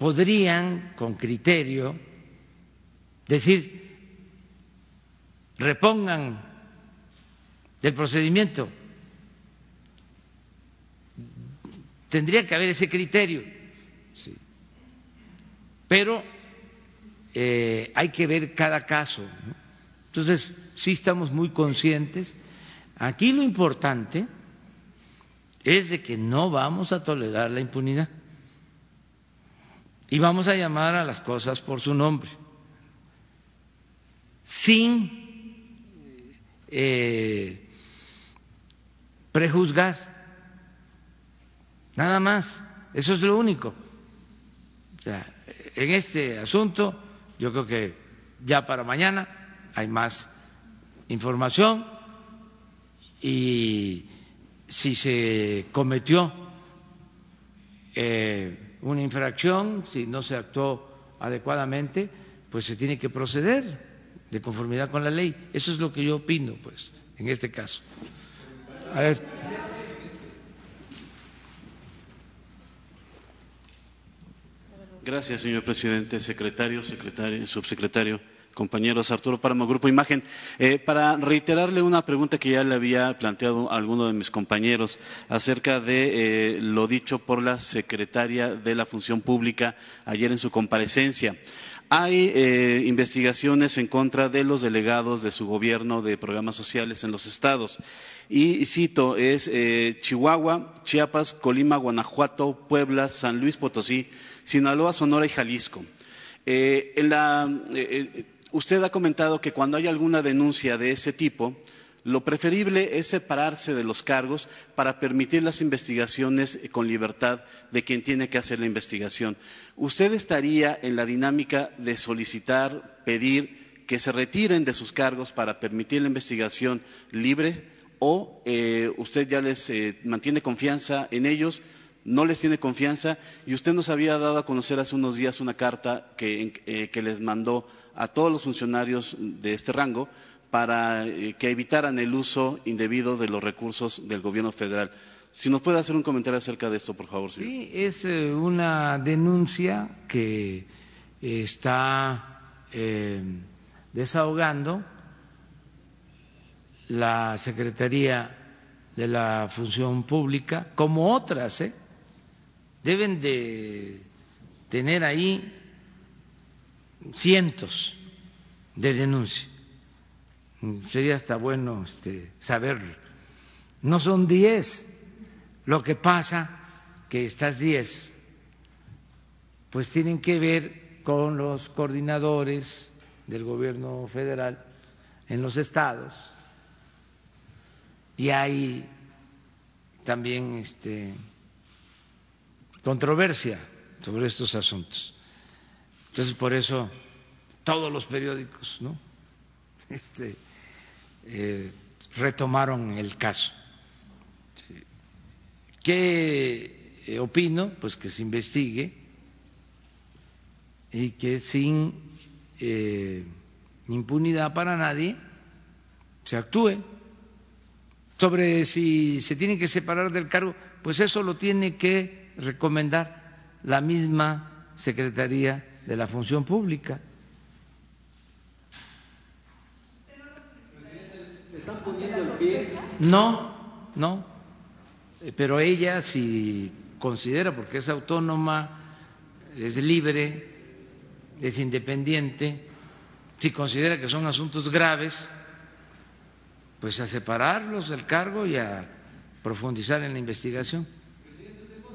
podrían, con criterio, decir, repongan del procedimiento. Tendría que haber ese criterio, pero eh, hay que ver cada caso. Entonces, sí estamos muy conscientes. Aquí lo importante es de que no vamos a tolerar la impunidad y vamos a llamar a las cosas por su nombre, sin eh, prejuzgar. Nada más. Eso es lo único. en este asunto, yo creo que ya para mañana hay más información y si se cometió eh, una infracción, si no se actuó adecuadamente, pues se tiene que proceder de conformidad con la ley. Eso es lo que yo opino, pues, en este caso. Gracias, señor presidente, secretario, secretario, subsecretario, compañeros. Arturo Páramo, Grupo Imagen. Eh, para reiterarle una pregunta que ya le había planteado alguno de mis compañeros acerca de eh, lo dicho por la secretaria de la Función Pública ayer en su comparecencia. Hay eh, investigaciones en contra de los delegados de su gobierno de programas sociales en los estados. Y cito, es Chihuahua, Chiapas, Colima, Guanajuato, Puebla, San Luis Potosí, Sinaloa, Sonora y Jalisco. Eh, usted ha comentado que cuando hay alguna denuncia de ese tipo, lo preferible es separarse de los cargos para permitir las investigaciones con libertad de quien tiene que hacer la investigación. ¿Usted estaría en la dinámica de solicitar, pedir que se retiren de sus cargos para permitir la investigación libre o eh, usted ya les eh, mantiene confianza en ellos? No les tiene confianza y usted nos había dado a conocer hace unos días una carta que, eh, que les mandó a todos los funcionarios de este rango para eh, que evitaran el uso indebido de los recursos del gobierno federal. Si nos puede hacer un comentario acerca de esto, por favor. Sí, es eh, una denuncia que está eh, desahogando la Secretaría de la Función Pública, como otras, ¿eh? Deben de tener ahí cientos de denuncias. Sería hasta bueno este, saberlo. No son diez. Lo que pasa que estas diez pues tienen que ver con los coordinadores del gobierno federal en los estados y hay también este, controversia sobre estos asuntos. Entonces, por eso todos los periódicos ¿no? este, eh, retomaron el caso. ¿Qué eh, opino? Pues que se investigue y que sin eh, impunidad para nadie se actúe. Sobre si se tiene que separar del cargo, pues eso lo tiene que recomendar la misma Secretaría de la Función Pública. No, no, pero ella si considera, porque es autónoma, es libre, es independiente, si considera que son asuntos graves, pues a separarlos del cargo y a profundizar en la investigación.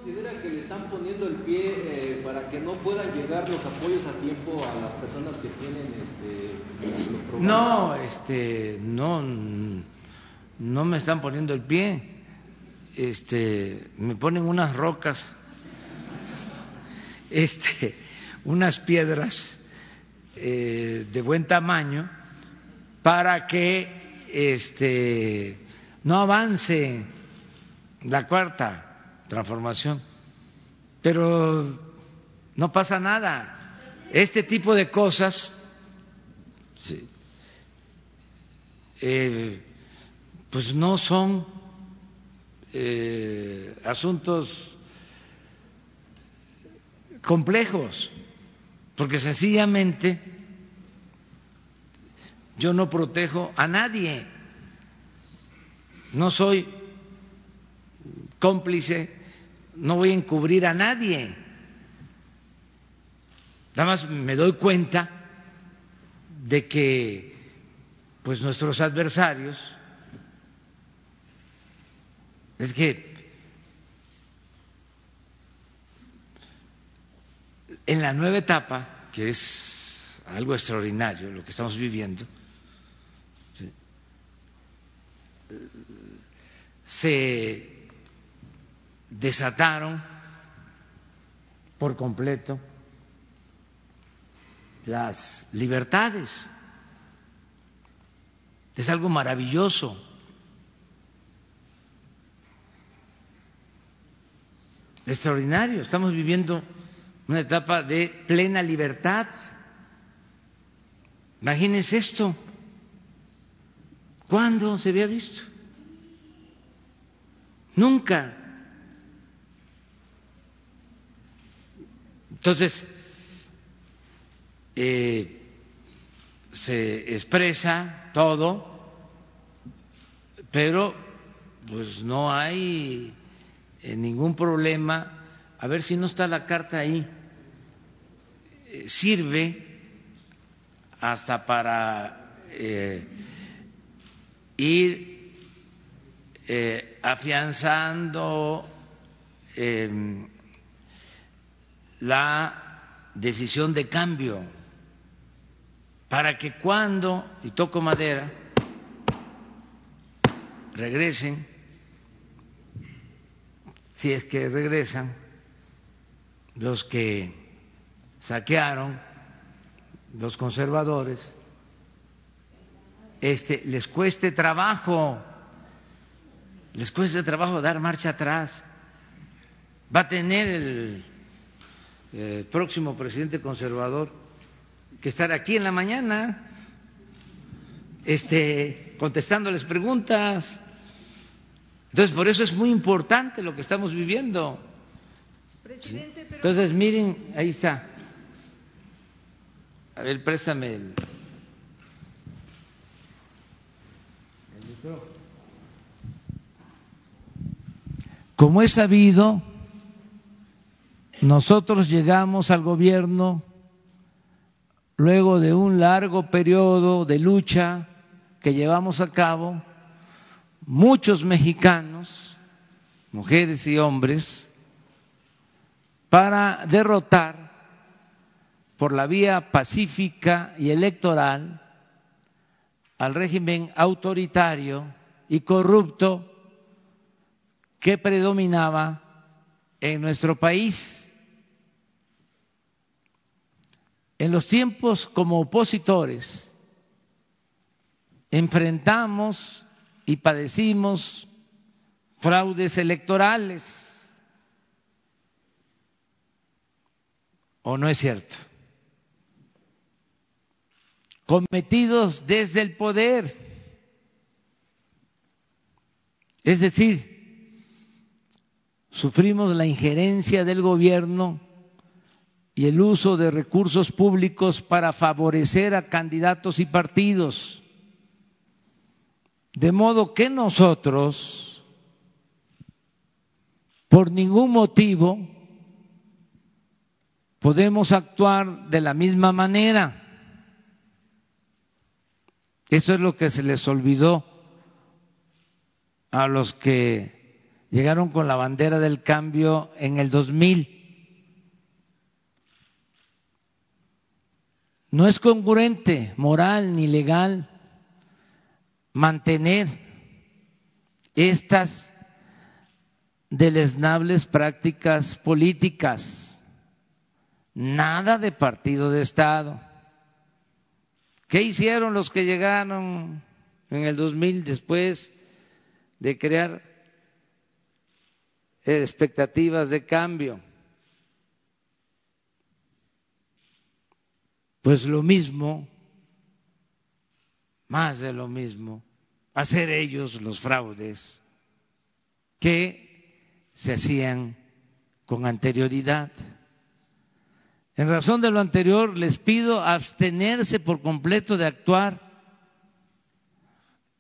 ¿Usted considera que le están poniendo el pie eh, para que no puedan llegar los apoyos a tiempo a las personas que tienen este, los programas? No, este, no, no me están poniendo el pie. Este, me ponen unas rocas, este, unas piedras eh, de buen tamaño para que este, no avance la cuarta transformación. Pero no pasa nada. Este tipo de cosas eh, pues no son eh, asuntos complejos, porque sencillamente yo no protejo a nadie, no soy cómplice, no voy a encubrir a nadie. Nada más me doy cuenta de que pues nuestros adversarios es que en la nueva etapa, que es algo extraordinario lo que estamos viviendo, se desataron por completo las libertades. Es algo maravilloso. Extraordinario. Estamos viviendo una etapa de plena libertad. Imagínense esto. ¿Cuándo se había visto? Nunca. Entonces, eh, se expresa todo, pero pues no hay eh, ningún problema. A ver si no está la carta ahí. Eh, sirve hasta para eh, ir eh, afianzando eh, la decisión de cambio para que cuando, y toco madera, regresen, si es que regresan, los que saquearon, los conservadores, este, les cueste trabajo les cuesta trabajo dar marcha atrás. Va a tener el, eh, próximo presidente conservador que estar aquí en la mañana, este, contestándoles preguntas. Entonces, por eso es muy importante lo que estamos viviendo. Entonces, miren, ahí está. A ver, préstame el, el micrófono. Como es sabido, nosotros llegamos al gobierno luego de un largo periodo de lucha que llevamos a cabo, muchos mexicanos, mujeres y hombres, para derrotar por la vía pacífica y electoral al régimen autoritario y corrupto que predominaba en nuestro país. En los tiempos como opositores enfrentamos y padecimos fraudes electorales. ¿O no es cierto? Cometidos desde el poder. Es decir, sufrimos la injerencia del gobierno y el uso de recursos públicos para favorecer a candidatos y partidos. De modo que nosotros, por ningún motivo, podemos actuar de la misma manera. Eso es lo que se les olvidó a los que llegaron con la bandera del cambio en el 2000. No es congruente, moral ni legal, mantener estas deleznables prácticas políticas. Nada de partido de Estado. ¿Qué hicieron los que llegaron en el 2000 después de crear expectativas de cambio. Pues lo mismo, más de lo mismo, hacer ellos los fraudes que se hacían con anterioridad. En razón de lo anterior, les pido abstenerse por completo de actuar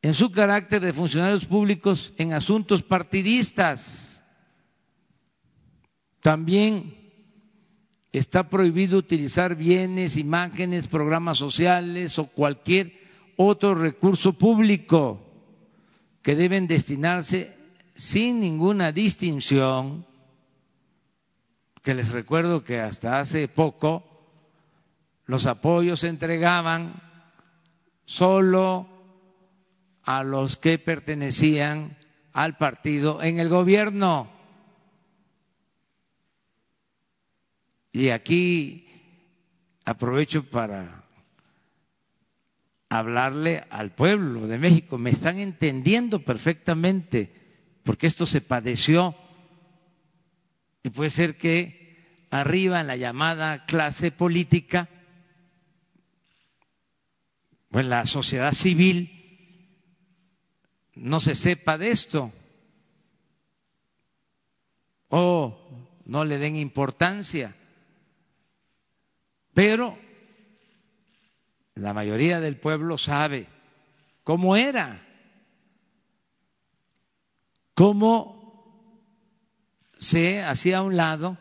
en su carácter de funcionarios públicos en asuntos partidistas también está prohibido utilizar bienes, imágenes, programas sociales o cualquier otro recurso público que deben destinarse sin ninguna distinción, que les recuerdo que hasta hace poco los apoyos se entregaban solo a los que pertenecían al partido en el gobierno. Y aquí aprovecho para hablarle al pueblo de México. Me están entendiendo perfectamente porque esto se padeció. Y puede ser que arriba en la llamada clase política, en la sociedad civil, no se sepa de esto. O no le den importancia pero la mayoría del pueblo sabe cómo era, cómo se hacía a un lado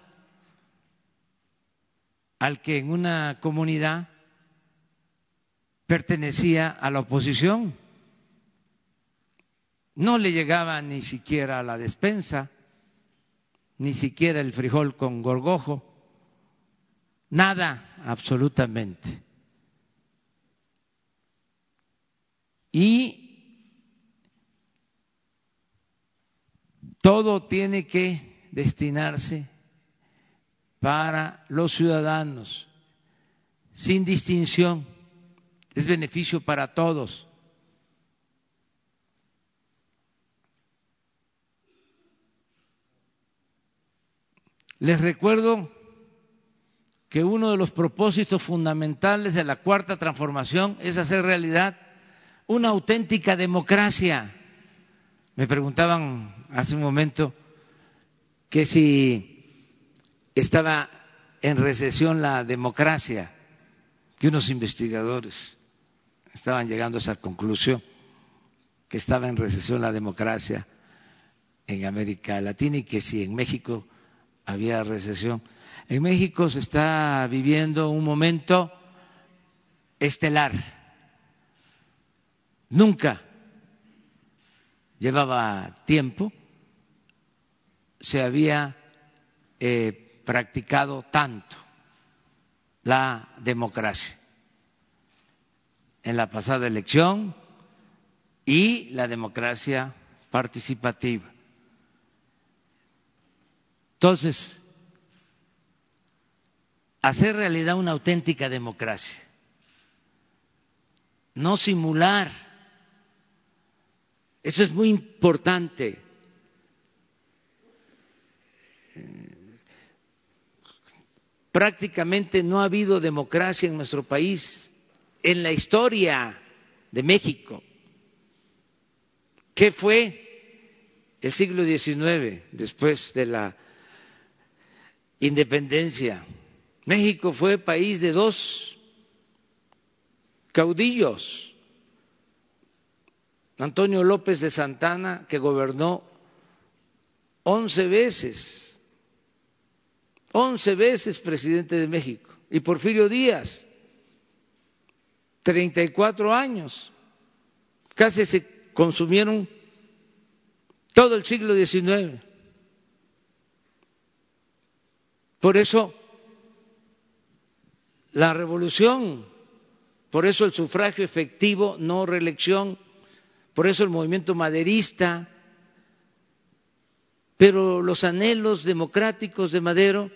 al que en una comunidad pertenecía a la oposición. No le llegaba ni siquiera la despensa, ni siquiera el frijol con gorgojo nada absolutamente. Y todo tiene que destinarse para los ciudadanos, sin distinción, es beneficio para todos. Les recuerdo que uno de los propósitos fundamentales de la cuarta transformación es hacer realidad una auténtica democracia. Me preguntaban hace un momento que si estaba en recesión la democracia. que unos investigadores estaban llegando a esa conclusión, que estaba en recesión la democracia en América Latina y que si en México había recesión. En México se está viviendo un momento estelar. Nunca llevaba tiempo, se había eh, practicado tanto la democracia en la pasada elección y la democracia participativa. Entonces, hacer realidad una auténtica democracia, no simular, eso es muy importante. Prácticamente no ha habido democracia en nuestro país en la historia de México. ¿Qué fue el siglo XIX después de la independencia? México fue país de dos caudillos. Antonio López de Santana, que gobernó once veces, once veces presidente de México, y Porfirio Díaz, 34 años. Casi se consumieron todo el siglo XIX. Por eso la revolución, por eso el sufragio efectivo, no reelección, por eso el movimiento maderista, pero los anhelos democráticos de Madero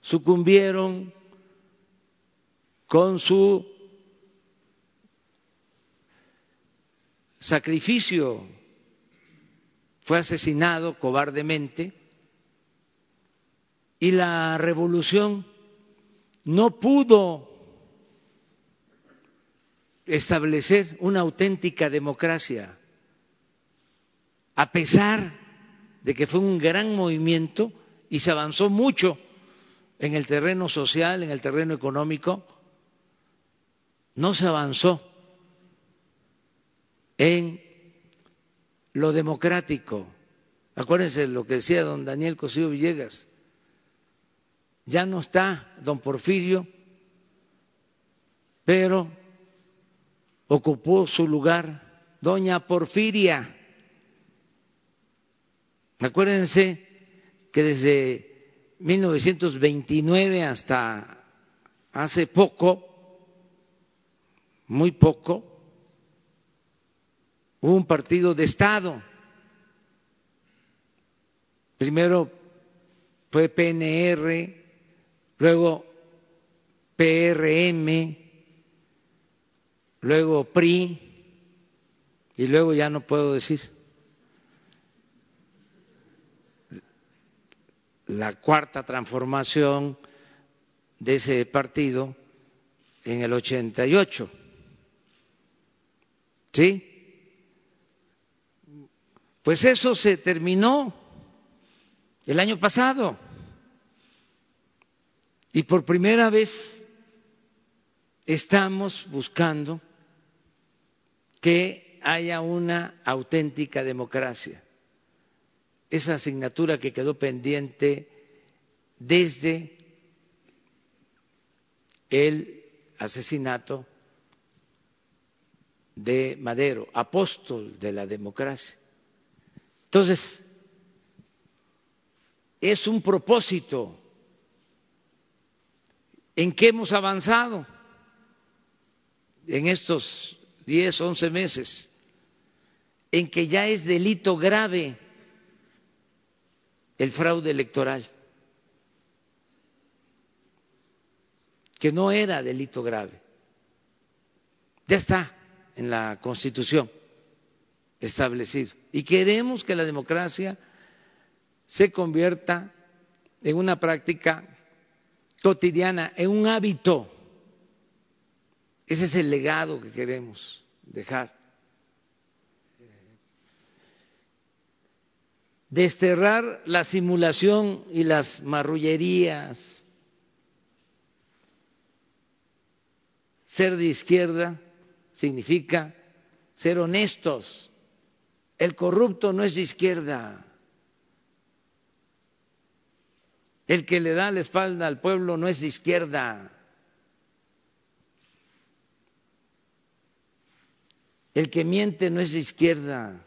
sucumbieron con su sacrificio, fue asesinado cobardemente y la revolución no pudo establecer una auténtica democracia, a pesar de que fue un gran movimiento y se avanzó mucho en el terreno social, en el terreno económico, no se avanzó en lo democrático. Acuérdense lo que decía don Daniel Cosío Villegas. Ya no está don Porfirio, pero ocupó su lugar doña Porfiria. Acuérdense que desde 1929 hasta hace poco muy poco, hubo un partido de Estado. Primero fue PNR, luego PRM, luego PRI, y luego ya no puedo decir. La cuarta transformación de ese partido en el 88 ¿Sí? Pues eso se terminó el año pasado. Y por primera vez estamos buscando que haya una auténtica democracia. Esa asignatura que quedó pendiente desde el asesinato de Madero, apóstol de la democracia. Entonces, es un propósito en que hemos avanzado en estos 10, 11 meses, en que ya es delito grave el fraude electoral, que no era delito grave. Ya está en la Constitución establecido. Y queremos que la democracia se convierta en una práctica cotidiana, en un hábito. Ese es el legado que queremos dejar. Desterrar la simulación y las marrullerías Ser de izquierda significa ser honestos. El corrupto no es de izquierda. El que le da la espalda al pueblo no es de izquierda. El que miente no es de izquierda.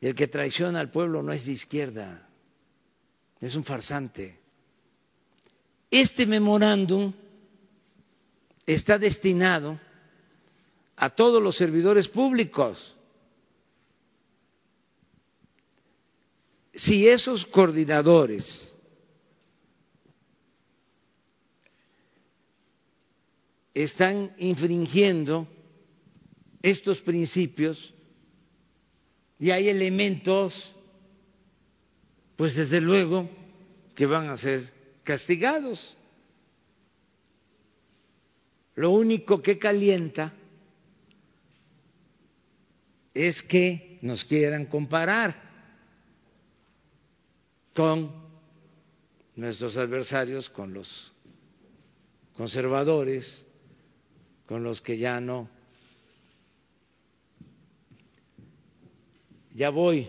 El que traiciona al pueblo no es de izquierda. Es un farsante. Este memorándum está destinado a todos los servidores públicos. Si esos coordinadores están infringiendo estos principios y hay elementos, pues desde luego que van a ser castigados. Lo único que calienta es que nos quieran comparar con nuestros adversarios, con los conservadores, con los que ya no. Ya voy,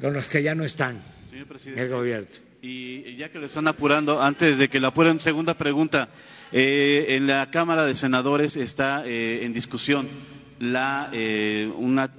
con los que ya no están en el gobierno. Y ya que le están apurando, antes de que le apuren, segunda pregunta. Eh, en la Cámara de Senadores está eh, en discusión la, eh, una,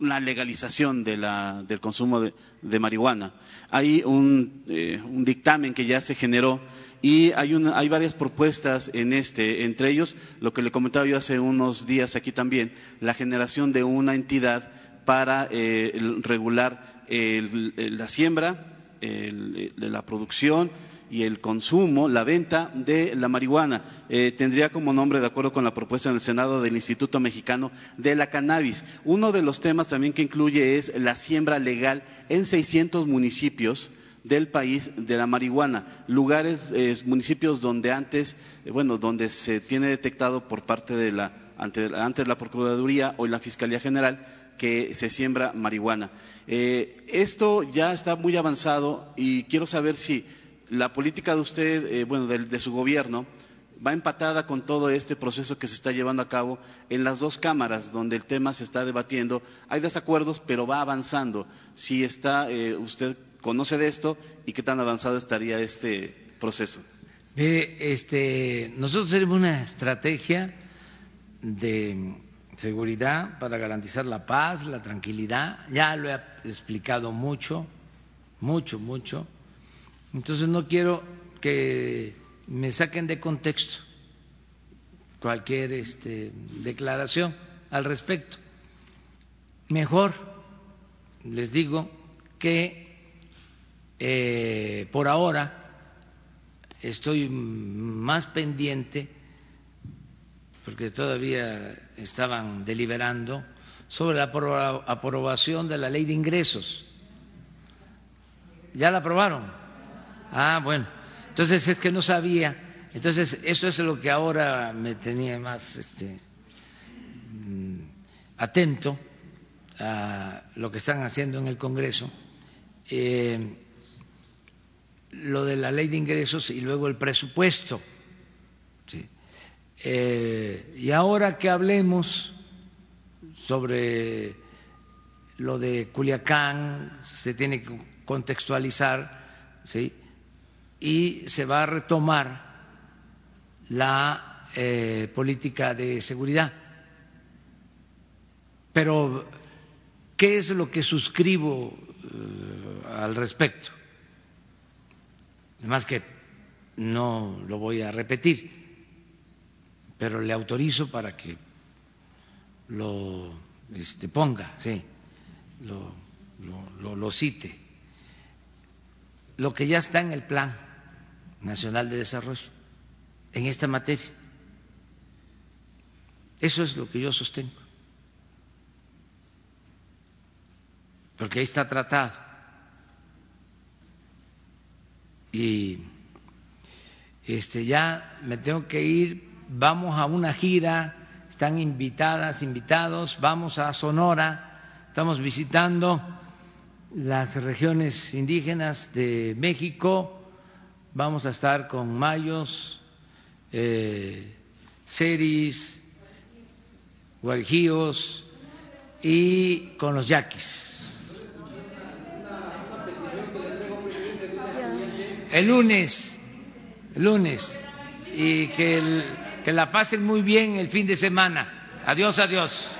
legalización de la, del consumo de, marihuana. Hay un, un, dictamen que ya se generó y hay, una, hay varias propuestas en este, entre ellos lo que le comentaba yo hace unos días aquí también, la generación de una entidad para regular la siembra, de la producción y el consumo, la venta de la marihuana. Eh, tendría como nombre, de acuerdo con la propuesta en el Senado del Instituto Mexicano de la Cannabis. Uno de los temas también que incluye es la siembra legal en 600 municipios del país de la marihuana, lugares, eh, municipios donde antes, eh, bueno, donde se tiene detectado por parte de la, antes la Procuraduría o la Fiscalía General que se siembra marihuana. Eh, esto ya está muy avanzado y quiero saber si la política de usted, eh, bueno, de, su gobierno, va empatada con todo este proceso que se está llevando a cabo en las dos cámaras donde el tema se está debatiendo. Hay desacuerdos, pero va avanzando. Si está, eh, usted conoce de esto y qué tan avanzado estaría este proceso. este, nosotros tenemos una estrategia de seguridad, para garantizar la paz, la tranquilidad. Ya lo he explicado mucho, mucho, mucho. Entonces no quiero que me saquen de contexto cualquier este, declaración al respecto. Mejor les digo que eh, por ahora estoy más pendiente porque todavía estaban deliberando sobre la aprobación de la ley de ingresos. ¿Ya la aprobaron? Ah, bueno. Entonces es que no sabía. Entonces eso es lo que ahora me tenía más este, mm, atento a lo que están haciendo en el Congreso. Eh, lo de la ley de ingresos y luego el presupuesto. ¿sí? Eh, y ahora que hablemos sobre lo de Culiacán, se tiene que contextualizar, ¿sí? Y se va a retomar la eh, política de seguridad. Pero, ¿qué es lo que suscribo eh, al respecto? Además que no lo voy a repetir pero le autorizo para que lo este, ponga, sí, lo, lo, lo cite. Lo que ya está en el Plan Nacional de Desarrollo en esta materia. Eso es lo que yo sostengo. Porque ahí está tratado. Y este ya me tengo que ir vamos a una gira, están invitadas, invitados, vamos a Sonora, estamos visitando las regiones indígenas de México, vamos a estar con mayos, eh, guarijíos y con los yaquis. El lunes, el lunes, y que, que la pasen muy bien el fin de semana. Adiós, adiós.